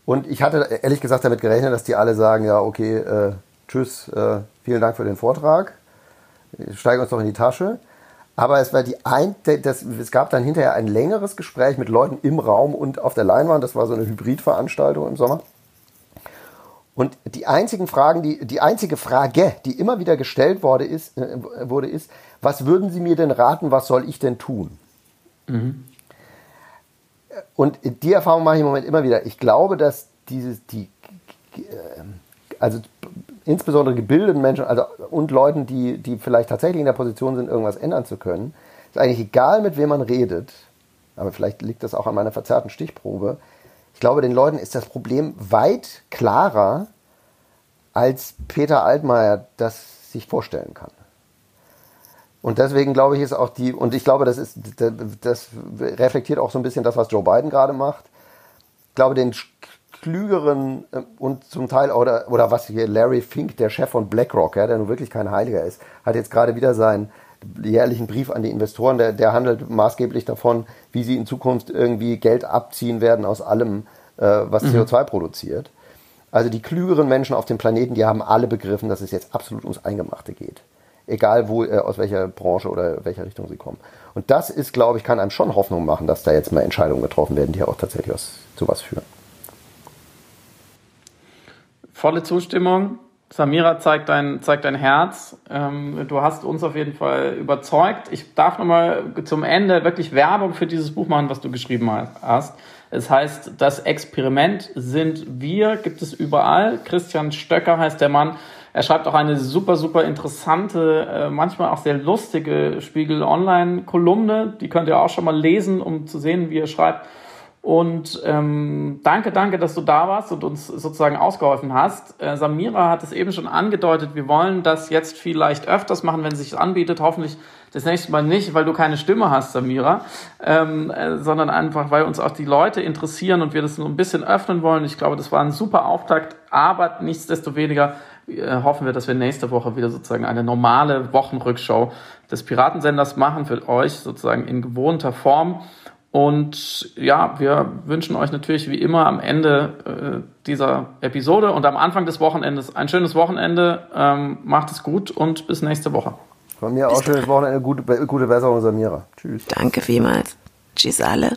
Und ich hatte ehrlich gesagt damit gerechnet, dass die alle sagen, ja, okay, äh, tschüss, äh, vielen Dank für den Vortrag, steigen uns doch in die Tasche. Aber es war die ein, das, es gab dann hinterher ein längeres Gespräch mit Leuten im Raum und auf der Leinwand. Das war so eine Hybridveranstaltung im Sommer. Und die einzigen Fragen, die, die einzige Frage, die immer wieder gestellt wurde, ist, äh, wurde, ist, was würden Sie mir denn raten, was soll ich denn tun? Mhm. Und die Erfahrung mache ich im Moment immer wieder. Ich glaube, dass dieses, die, äh, also insbesondere gebildeten Menschen also, und Leuten, die, die vielleicht tatsächlich in der Position sind, irgendwas ändern zu können, ist eigentlich egal, mit wem man redet, aber vielleicht liegt das auch an meiner verzerrten Stichprobe. Ich glaube, den Leuten ist das Problem weit klarer, als Peter Altmaier das sich vorstellen kann. Und deswegen glaube ich, ist auch die, und ich glaube, das ist, das reflektiert auch so ein bisschen das, was Joe Biden gerade macht. Ich glaube, den klügeren äh, und zum Teil, oder, oder was hier Larry Fink, der Chef von BlackRock, ja, der nun wirklich kein Heiliger ist, hat jetzt gerade wieder seinen jährlichen Brief an die Investoren, der, der handelt maßgeblich davon, wie sie in Zukunft irgendwie Geld abziehen werden aus allem, äh, was mhm. CO2 produziert. Also die klügeren Menschen auf dem Planeten, die haben alle begriffen, dass es jetzt absolut ums Eingemachte geht. Egal wo, äh, aus welcher Branche oder welcher Richtung sie kommen. Und das ist, glaube ich, kann einem schon Hoffnung machen, dass da jetzt mal Entscheidungen getroffen werden, die auch tatsächlich aus, zu was führen volle Zustimmung. Samira zeigt dein, zeigt dein Herz. Ähm, du hast uns auf jeden Fall überzeugt. Ich darf nochmal zum Ende wirklich Werbung für dieses Buch machen, was du geschrieben hast. Es heißt, das Experiment sind wir, gibt es überall. Christian Stöcker heißt der Mann. Er schreibt auch eine super, super interessante, äh, manchmal auch sehr lustige Spiegel Online-Kolumne. Die könnt ihr auch schon mal lesen, um zu sehen, wie er schreibt. Und ähm, danke, danke, dass du da warst und uns sozusagen ausgeholfen hast. Äh, Samira hat es eben schon angedeutet, wir wollen das jetzt vielleicht öfters machen, wenn es sich anbietet. Hoffentlich das nächste Mal nicht, weil du keine Stimme hast, Samira, ähm, äh, sondern einfach, weil uns auch die Leute interessieren und wir das so ein bisschen öffnen wollen. Ich glaube, das war ein super Auftakt, aber nichtsdestoweniger äh, hoffen wir, dass wir nächste Woche wieder sozusagen eine normale Wochenrückschau des Piratensenders machen für euch sozusagen in gewohnter Form. Und ja, wir wünschen euch natürlich wie immer am Ende äh, dieser Episode und am Anfang des Wochenendes ein schönes Wochenende. Ähm, macht es gut und bis nächste Woche. Von mir auch schönes Wochenende, gute, gute Besserung, Samira. Tschüss. Danke vielmals. Tschüss alle.